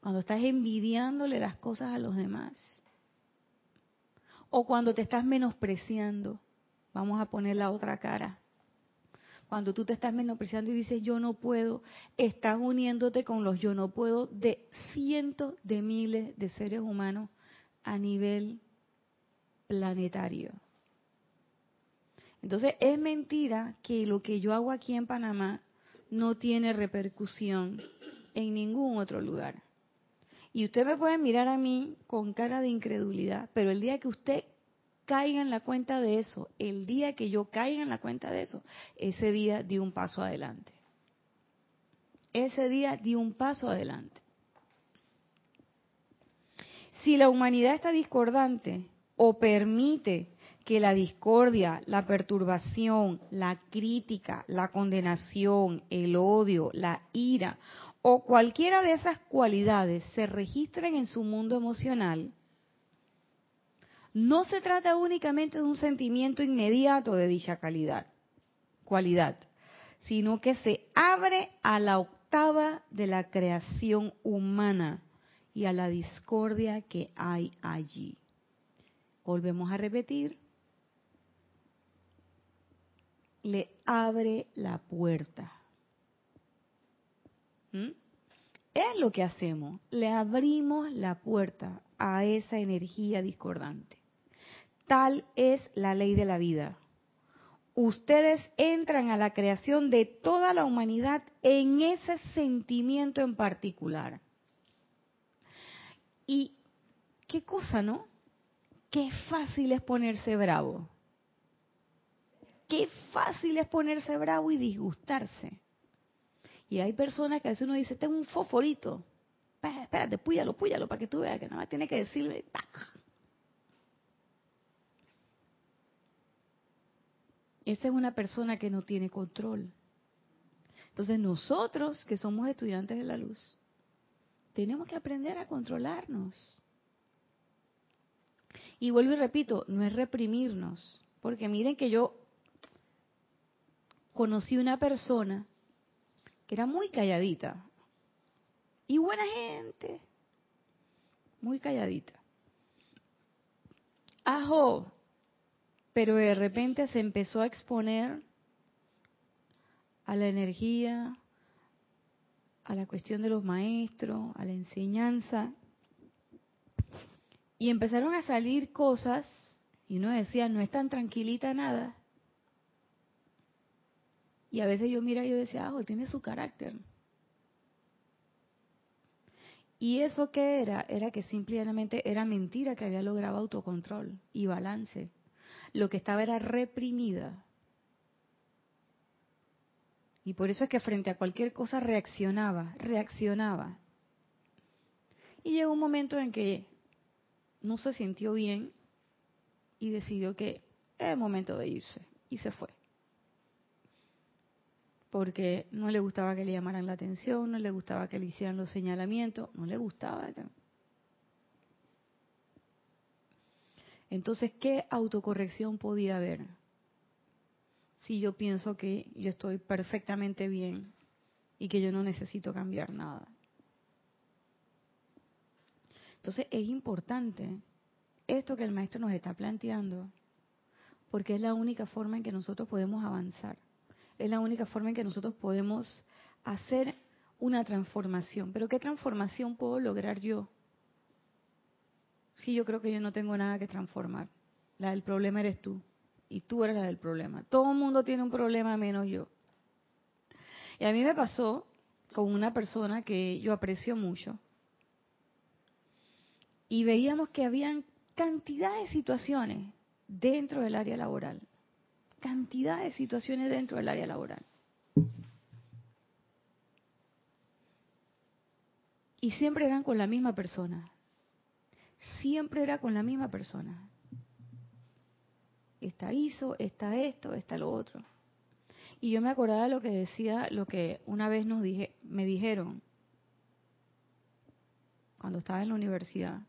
Cuando estás envidiándole las cosas a los demás. O cuando te estás menospreciando. Vamos a poner la otra cara. Cuando tú te estás menospreciando y dices yo no puedo, estás uniéndote con los yo no puedo de cientos de miles de seres humanos a nivel planetario. Entonces es mentira que lo que yo hago aquí en Panamá no tiene repercusión en ningún otro lugar. Y usted me puede mirar a mí con cara de incredulidad, pero el día que usted caiga en la cuenta de eso, el día que yo caiga en la cuenta de eso, ese día di un paso adelante. Ese día di un paso adelante. Si la humanidad está discordante o permite que la discordia, la perturbación, la crítica, la condenación, el odio, la ira o cualquiera de esas cualidades se registren en su mundo emocional, no se trata únicamente de un sentimiento inmediato de dicha calidad, cualidad, sino que se abre a la octava de la creación humana y a la discordia que hay allí. Volvemos a repetir. Le abre la puerta. ¿Mm? Es lo que hacemos. Le abrimos la puerta a esa energía discordante. Tal es la ley de la vida. Ustedes entran a la creación de toda la humanidad en ese sentimiento en particular. Y qué cosa, ¿no? Qué fácil es ponerse bravo. Qué fácil es ponerse bravo y disgustarse. Y hay personas que a veces uno dice, tengo un foforito. Espérate, púyalo, púyalo, para que tú veas que nada más tiene que decirle. Esa es una persona que no tiene control. Entonces nosotros, que somos estudiantes de la luz, tenemos que aprender a controlarnos. Y vuelvo y repito, no es reprimirnos, porque miren que yo conocí una persona que era muy calladita y buena gente, muy calladita. Ajo, pero de repente se empezó a exponer a la energía, a la cuestión de los maestros, a la enseñanza, y empezaron a salir cosas, y uno decía, no es tan tranquilita nada, y a veces yo mira y yo decía, ah, tiene su carácter. Y eso que era, era que simplemente era mentira que había logrado autocontrol y balance. Lo que estaba era reprimida. Y por eso es que frente a cualquier cosa reaccionaba, reaccionaba. Y llegó un momento en que no se sintió bien y decidió que era el momento de irse. Y se fue porque no le gustaba que le llamaran la atención, no le gustaba que le hicieran los señalamientos, no le gustaba. Entonces, ¿qué autocorrección podía haber? Si yo pienso que yo estoy perfectamente bien y que yo no necesito cambiar nada. Entonces, es importante esto que el maestro nos está planteando, porque es la única forma en que nosotros podemos avanzar es la única forma en que nosotros podemos hacer una transformación. Pero ¿qué transformación puedo lograr yo? Si yo creo que yo no tengo nada que transformar. La del problema eres tú. Y tú eres la del problema. Todo el mundo tiene un problema menos yo. Y a mí me pasó con una persona que yo aprecio mucho. Y veíamos que habían cantidad de situaciones dentro del área laboral cantidad de situaciones dentro del área laboral. Y siempre eran con la misma persona. Siempre era con la misma persona. Esta hizo, está esto, está lo otro. Y yo me acordaba lo que decía, lo que una vez nos dije, me dijeron cuando estaba en la universidad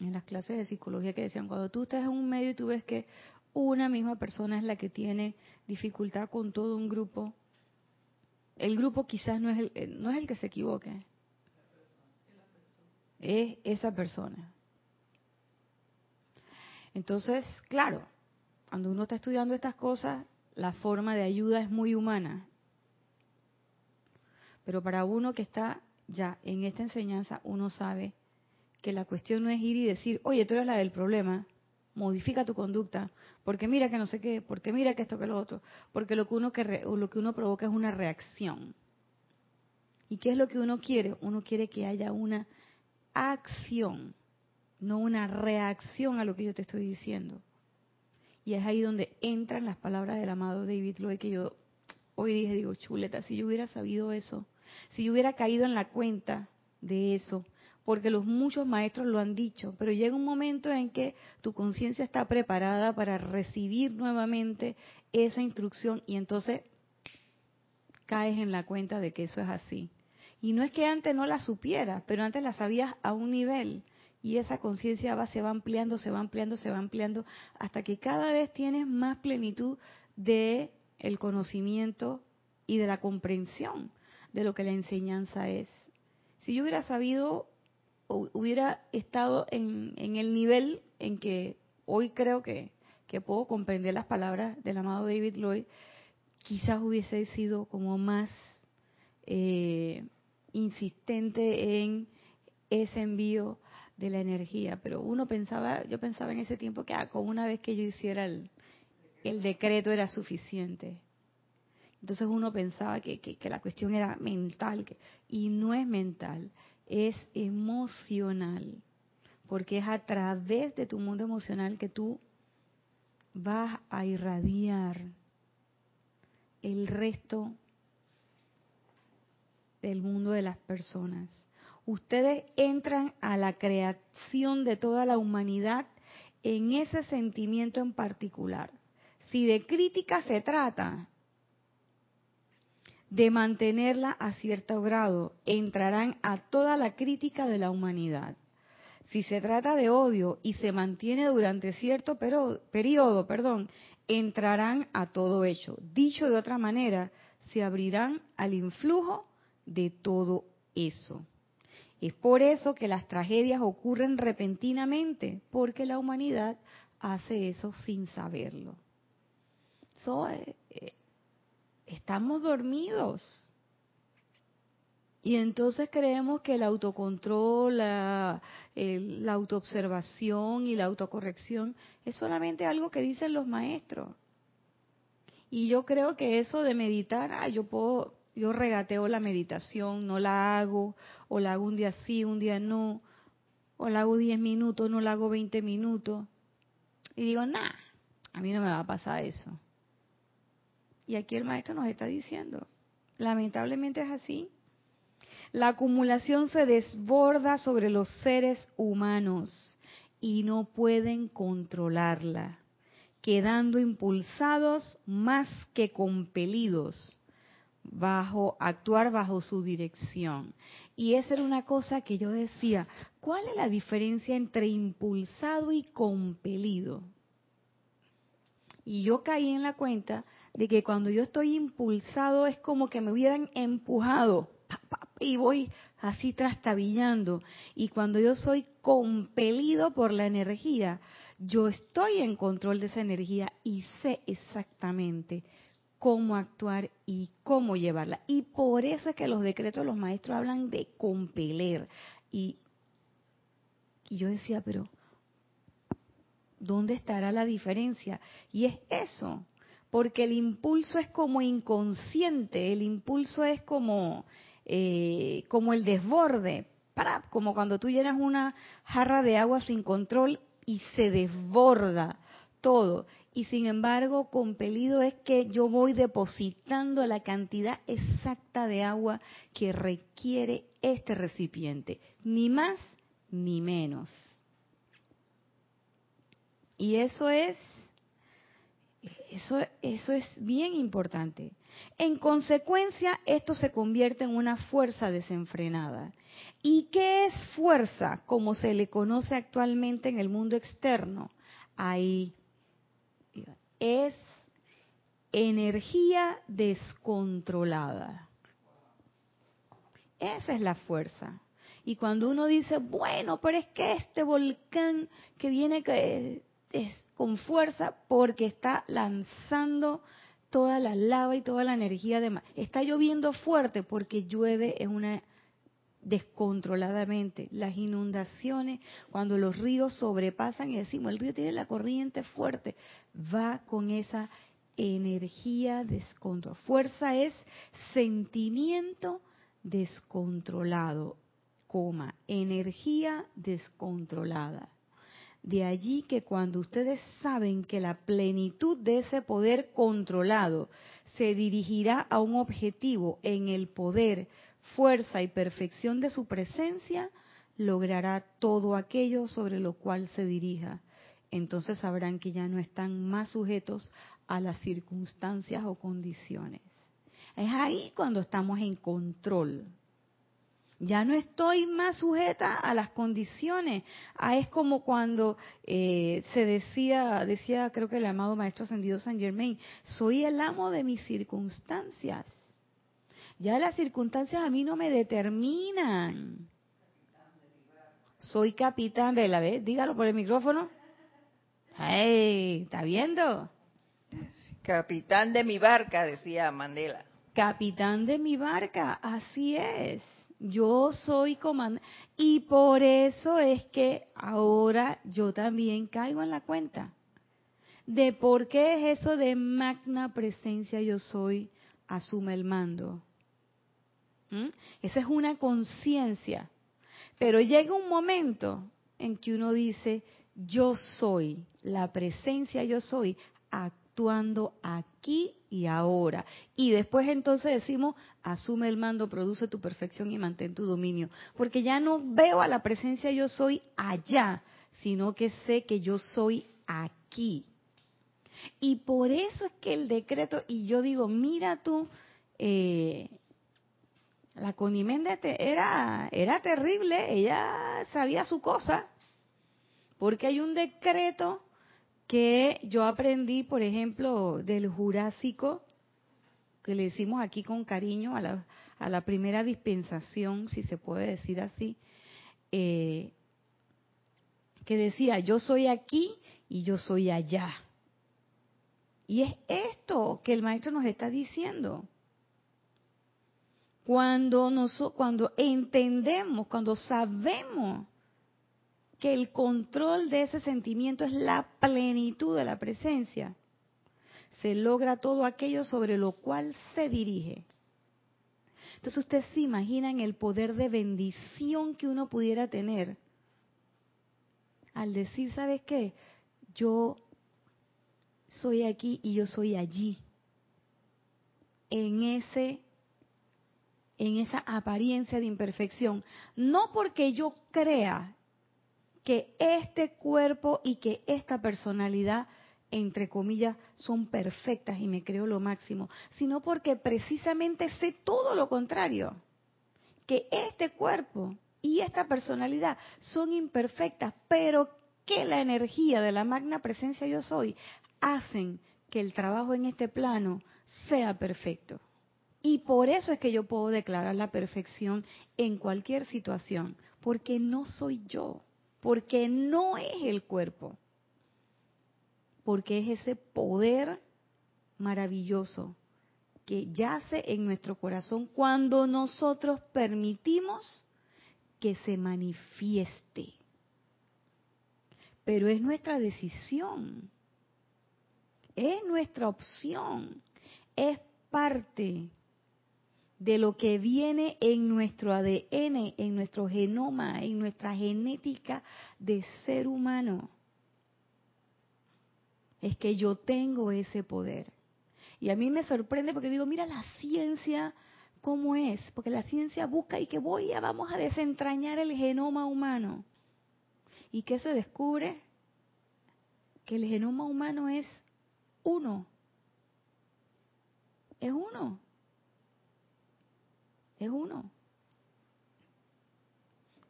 en las clases de psicología que decían, cuando tú estás en un medio y tú ves que una misma persona es la que tiene dificultad con todo un grupo, el grupo quizás no es el, eh, no es el que se equivoque, es esa persona. Entonces, claro, cuando uno está estudiando estas cosas, la forma de ayuda es muy humana. Pero para uno que está ya en esta enseñanza, uno sabe que la cuestión no es ir y decir, oye, tú eres la del problema, modifica tu conducta, porque mira que no sé qué, porque mira que esto que lo otro, porque lo que uno que lo que uno provoca es una reacción. ¿Y qué es lo que uno quiere? Uno quiere que haya una acción, no una reacción a lo que yo te estoy diciendo. Y es ahí donde entran las palabras del amado David Lloyd que yo hoy dije, digo, chuleta, si yo hubiera sabido eso, si yo hubiera caído en la cuenta de eso, porque los muchos maestros lo han dicho, pero llega un momento en que tu conciencia está preparada para recibir nuevamente esa instrucción y entonces caes en la cuenta de que eso es así. Y no es que antes no la supieras, pero antes la sabías a un nivel Y esa conciencia va, se va ampliando, se va ampliando, se va ampliando, hasta que cada vez tienes más plenitud de el conocimiento y de la comprensión de lo que la enseñanza es. Si yo hubiera sabido, hubiera estado en, el nivel en que hoy creo que, que puedo comprender las palabras del amado David Lloyd, quizás hubiese sido como más eh, insistente en ese envío de la energía. Pero uno pensaba, yo pensaba en ese tiempo que ah, con una vez que yo hiciera el, decreto era suficiente. Entonces uno pensaba que, que, la cuestión era mental, y no es mental, es emocional, porque es a través de tu mundo emocional que tú vas a irradiar el resto del mundo de las personas. Ustedes entran a la creación de toda la humanidad en ese sentimiento en particular. Si de crítica se trata, de mantenerla a cierto grado, entrarán a toda la crítica de la humanidad. Si se trata de odio y se mantiene durante cierto periodo, perdón, entrarán a todo hecho. Dicho de otra manera, se abrirán al influjo de todo eso. Es por eso que las tragedias ocurren repentinamente, porque la humanidad hace eso sin saberlo. Eh, eh, estamos dormidos. Y entonces creemos que el autocontrol, la, la autoobservación y la autocorrección es solamente algo que dicen los maestros. Y yo creo que eso de meditar, ah, yo puedo, yo regateo la meditación, no la hago, o la hago un día sí, un día no, o la hago 10 minutos, no la hago 20 minutos. Y digo, nah, a mí no me va a pasar eso. Y aquí el maestro nos está diciendo, lamentablemente es así. La acumulación se desborda sobre los seres humanos y no pueden controlarla, quedando impulsados más que compelidos bajo actuar bajo su dirección. Y esa era una cosa que yo decía, ¿cuál es la diferencia entre impulsado y compelido? Y yo caí en la cuenta de que cuando yo estoy impulsado es como que me hubieran empujado y voy así trastabillando. Y cuando yo soy compelido por la energía, yo estoy en control de esa energía y sé exactamente cómo actuar y cómo llevarla. Y por eso es que los decretos de los maestros hablan de compeler. Y, yo decía, pero ¿dónde estará la diferencia? Y es eso, porque el impulso es como inconsciente, el impulso es como, eh, como el desborde, como cuando tú llenas una jarra de agua sin control y se desborda todo. Y sin embargo, compelido es que yo voy depositando la cantidad exacta de agua que requiere este recipiente, ni más ni menos. Y eso es eso, es bien importante. En consecuencia, esto se convierte en una fuerza desenfrenada. ¿Y qué es fuerza como se le conoce actualmente en el mundo externo? Ahí es energía descontrolada. Esa es la fuerza. Y cuando uno dice, bueno, pero es que este volcán que viene que es, con fuerza porque está lanzando toda la lava y toda la energía de Está lloviendo fuerte porque llueve en una descontroladamente. Las inundaciones, cuando los ríos sobrepasan y decimos, el río tiene la corriente fuerte, va con esa energía descontrolada. Fuerza es sentimiento descontrolado, coma, energía descontrolada. De allí que cuando ustedes saben que la plenitud de ese poder controlado se dirigirá a un objetivo en el poder, fuerza y perfección de su presencia, logrará todo aquello sobre lo cual se dirija. Entonces sabrán que ya no están más sujetos a las circunstancias o condiciones. Es ahí cuando estamos en control. Ya no estoy más sujeta a las condiciones. Ah, es como cuando eh, se decía, decía creo que el amado Maestro Ascendido San Germain, soy el amo de mis circunstancias. Ya las circunstancias a mí no me determinan. Soy capitán de la vez, dígalo por el micrófono. ¡Hey! ¿Está viendo? Capitán de mi barca, decía Mandela. Capitán de mi barca, así es. Yo soy comandante. Y por eso es que ahora yo también caigo en la cuenta de por qué es eso de magna presencia yo soy, asume el mando. ¿Mm? Esa es una conciencia. Pero llega un momento en que uno dice, yo soy, la presencia yo soy, actuando aquí y ahora. Y después entonces decimos, asume el mando, produce tu perfección y mantén tu dominio. Porque ya no veo a la presencia yo soy allá, sino que sé que yo soy aquí. Y por eso es que el decreto, y yo digo, mira tú, eh, la Conimende era, era terrible, ella sabía su cosa, porque hay un decreto que yo aprendí, por ejemplo, del Jurásico, que le decimos aquí con cariño a la, a la primera dispensación, si se puede decir así, eh, que decía, yo soy aquí y yo soy allá. Y es esto que el maestro nos está diciendo. Cuando, nos, cuando entendemos, cuando sabemos que el control de ese sentimiento es la plenitud de la presencia, se logra todo aquello sobre lo cual se dirige. Entonces ustedes se imaginan el poder de bendición que uno pudiera tener al decir, ¿sabes qué? Yo soy aquí y yo soy allí. En ese en esa apariencia de imperfección, no porque yo crea que este cuerpo y que esta personalidad, entre comillas, son perfectas y me creo lo máximo, sino porque precisamente sé todo lo contrario, que este cuerpo y esta personalidad son imperfectas, pero que la energía de la magna presencia yo soy hacen que el trabajo en este plano sea perfecto. Y por eso es que yo puedo declarar la perfección en cualquier situación, porque no soy yo porque no es el cuerpo, porque es ese poder maravilloso que yace en nuestro corazón cuando nosotros permitimos que se manifieste. Pero es nuestra decisión, es nuestra opción, es parte de lo que viene en nuestro ADN, en nuestro genoma, en nuestra genética de ser humano. Es que yo tengo ese poder. Y a mí me sorprende porque digo, mira la ciencia cómo es, porque la ciencia busca y que voy a vamos a desentrañar el genoma humano. ¿Y qué se descubre? Que el genoma humano es uno. Es uno es uno.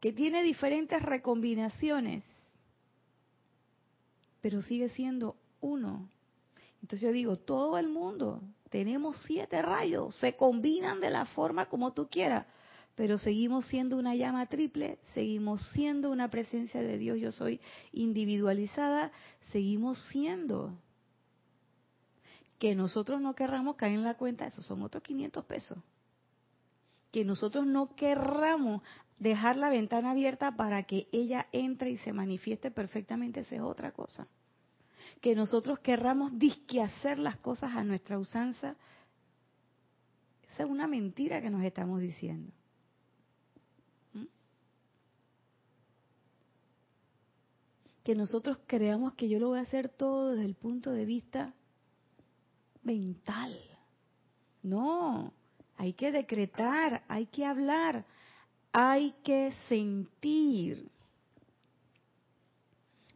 Que tiene diferentes recombinaciones, pero sigue siendo uno. Entonces yo digo, todo el mundo, tenemos siete rayos, se combinan de la forma como tú quieras, pero seguimos siendo una llama triple, seguimos siendo una presencia de Dios, yo soy individualizada, seguimos siendo. Que nosotros no querramos caer en la cuenta, esos son otros 500 pesos que nosotros no querramos dejar la ventana abierta para que ella entre y se manifieste perfectamente, esa es otra cosa. Que nosotros querramos disque hacer las cosas a nuestra usanza, esa es una mentira que nos estamos diciendo. ¿Mm? Que nosotros creamos que yo lo voy a hacer todo desde el punto de vista mental. No, hay que decretar, hay que hablar, hay que sentir.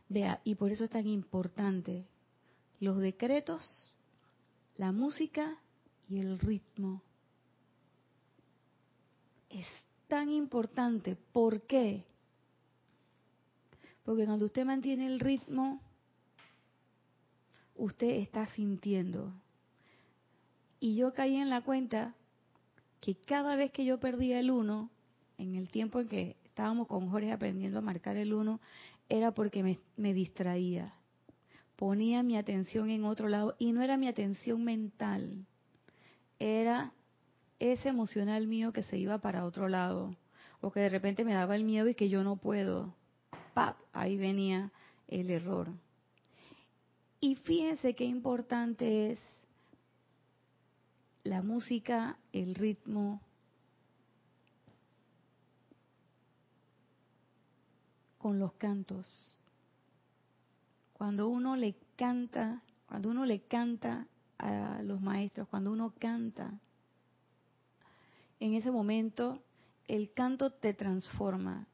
Vea, y por eso es tan importante los decretos, la música y el ritmo. Es tan importante. ¿Por qué? Porque cuando usted mantiene el ritmo, usted está sintiendo. Y yo caí en la cuenta que cada vez que yo perdía el uno, en el tiempo en que estábamos con Jorge aprendiendo a marcar el uno, era porque me, me distraía. Ponía mi atención en otro lado y no era mi atención mental, era ese emocional mío que se iba para otro lado o que de repente me daba el miedo y que yo no puedo. ¡Pap! Ahí venía el error. Y fíjense qué importante es la música, el ritmo, con los cantos. Cuando uno le canta, cuando uno le canta a los maestros, cuando uno canta, en ese momento el canto te transforma.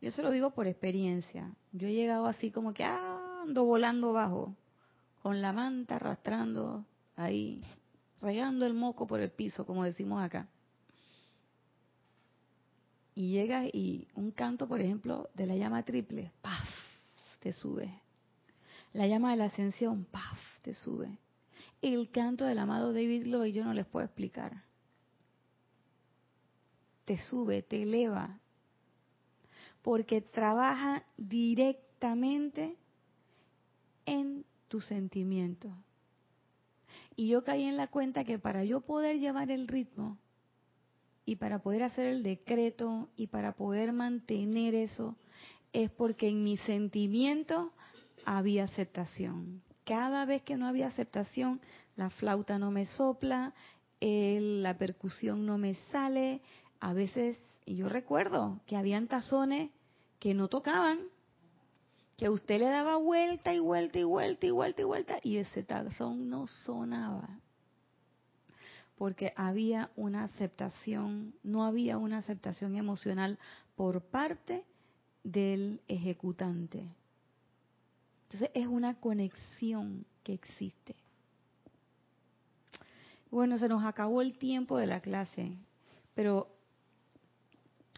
Yo se lo digo por experiencia. Yo he llegado así como que ando volando bajo, con la manta arrastrando ahí, regando el moco por el piso, como decimos acá. Y llegas y un canto, por ejemplo, de la llama triple, ¡paf! te sube. La llama de la ascensión, ¡paf! te sube. El canto del amado David Lloyd yo no les puedo explicar. Te sube, te eleva, porque trabaja directamente en tu sentimiento. Y yo caí en la cuenta que para yo poder llevar el ritmo y para poder hacer el decreto y para poder mantener eso, es porque en mi sentimiento había aceptación. Cada vez que no había aceptación, la flauta no me sopla, la percusión no me sale. A veces, y yo recuerdo que habían tazones que no tocaban, que usted le daba vuelta y vuelta y vuelta y vuelta y vuelta y ese tazón no sonaba. Porque había una aceptación, no había una aceptación emocional por parte del ejecutante. Entonces es una conexión que existe. Bueno, se nos acabó el tiempo de la clase, pero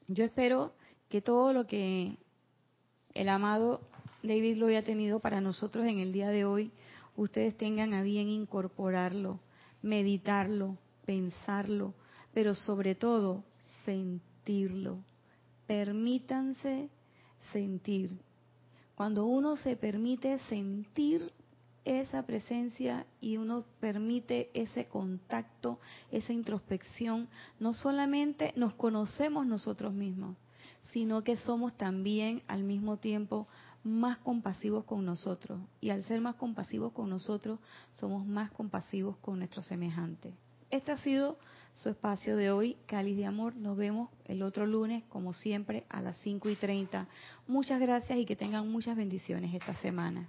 yo espero que todo lo que el amado David lo haya tenido para nosotros en el día de hoy, ustedes tengan a bien incorporarlo, meditarlo, pensarlo, pero sobre todo sentirlo. Permítanse sentir. Cuando uno se permite sentir esa presencia y uno permite ese contacto, esa introspección, no solamente nos conocemos nosotros mismos, sino que somos también al mismo tiempo más compasivos con nosotros. Y al ser más compasivos con nosotros, somos más compasivos con nuestros semejantes. Este ha sido su espacio de hoy, Cáliz de Amor. Nos vemos el otro lunes, como siempre, a las 5 y 30. Muchas gracias y que tengan muchas bendiciones esta semana.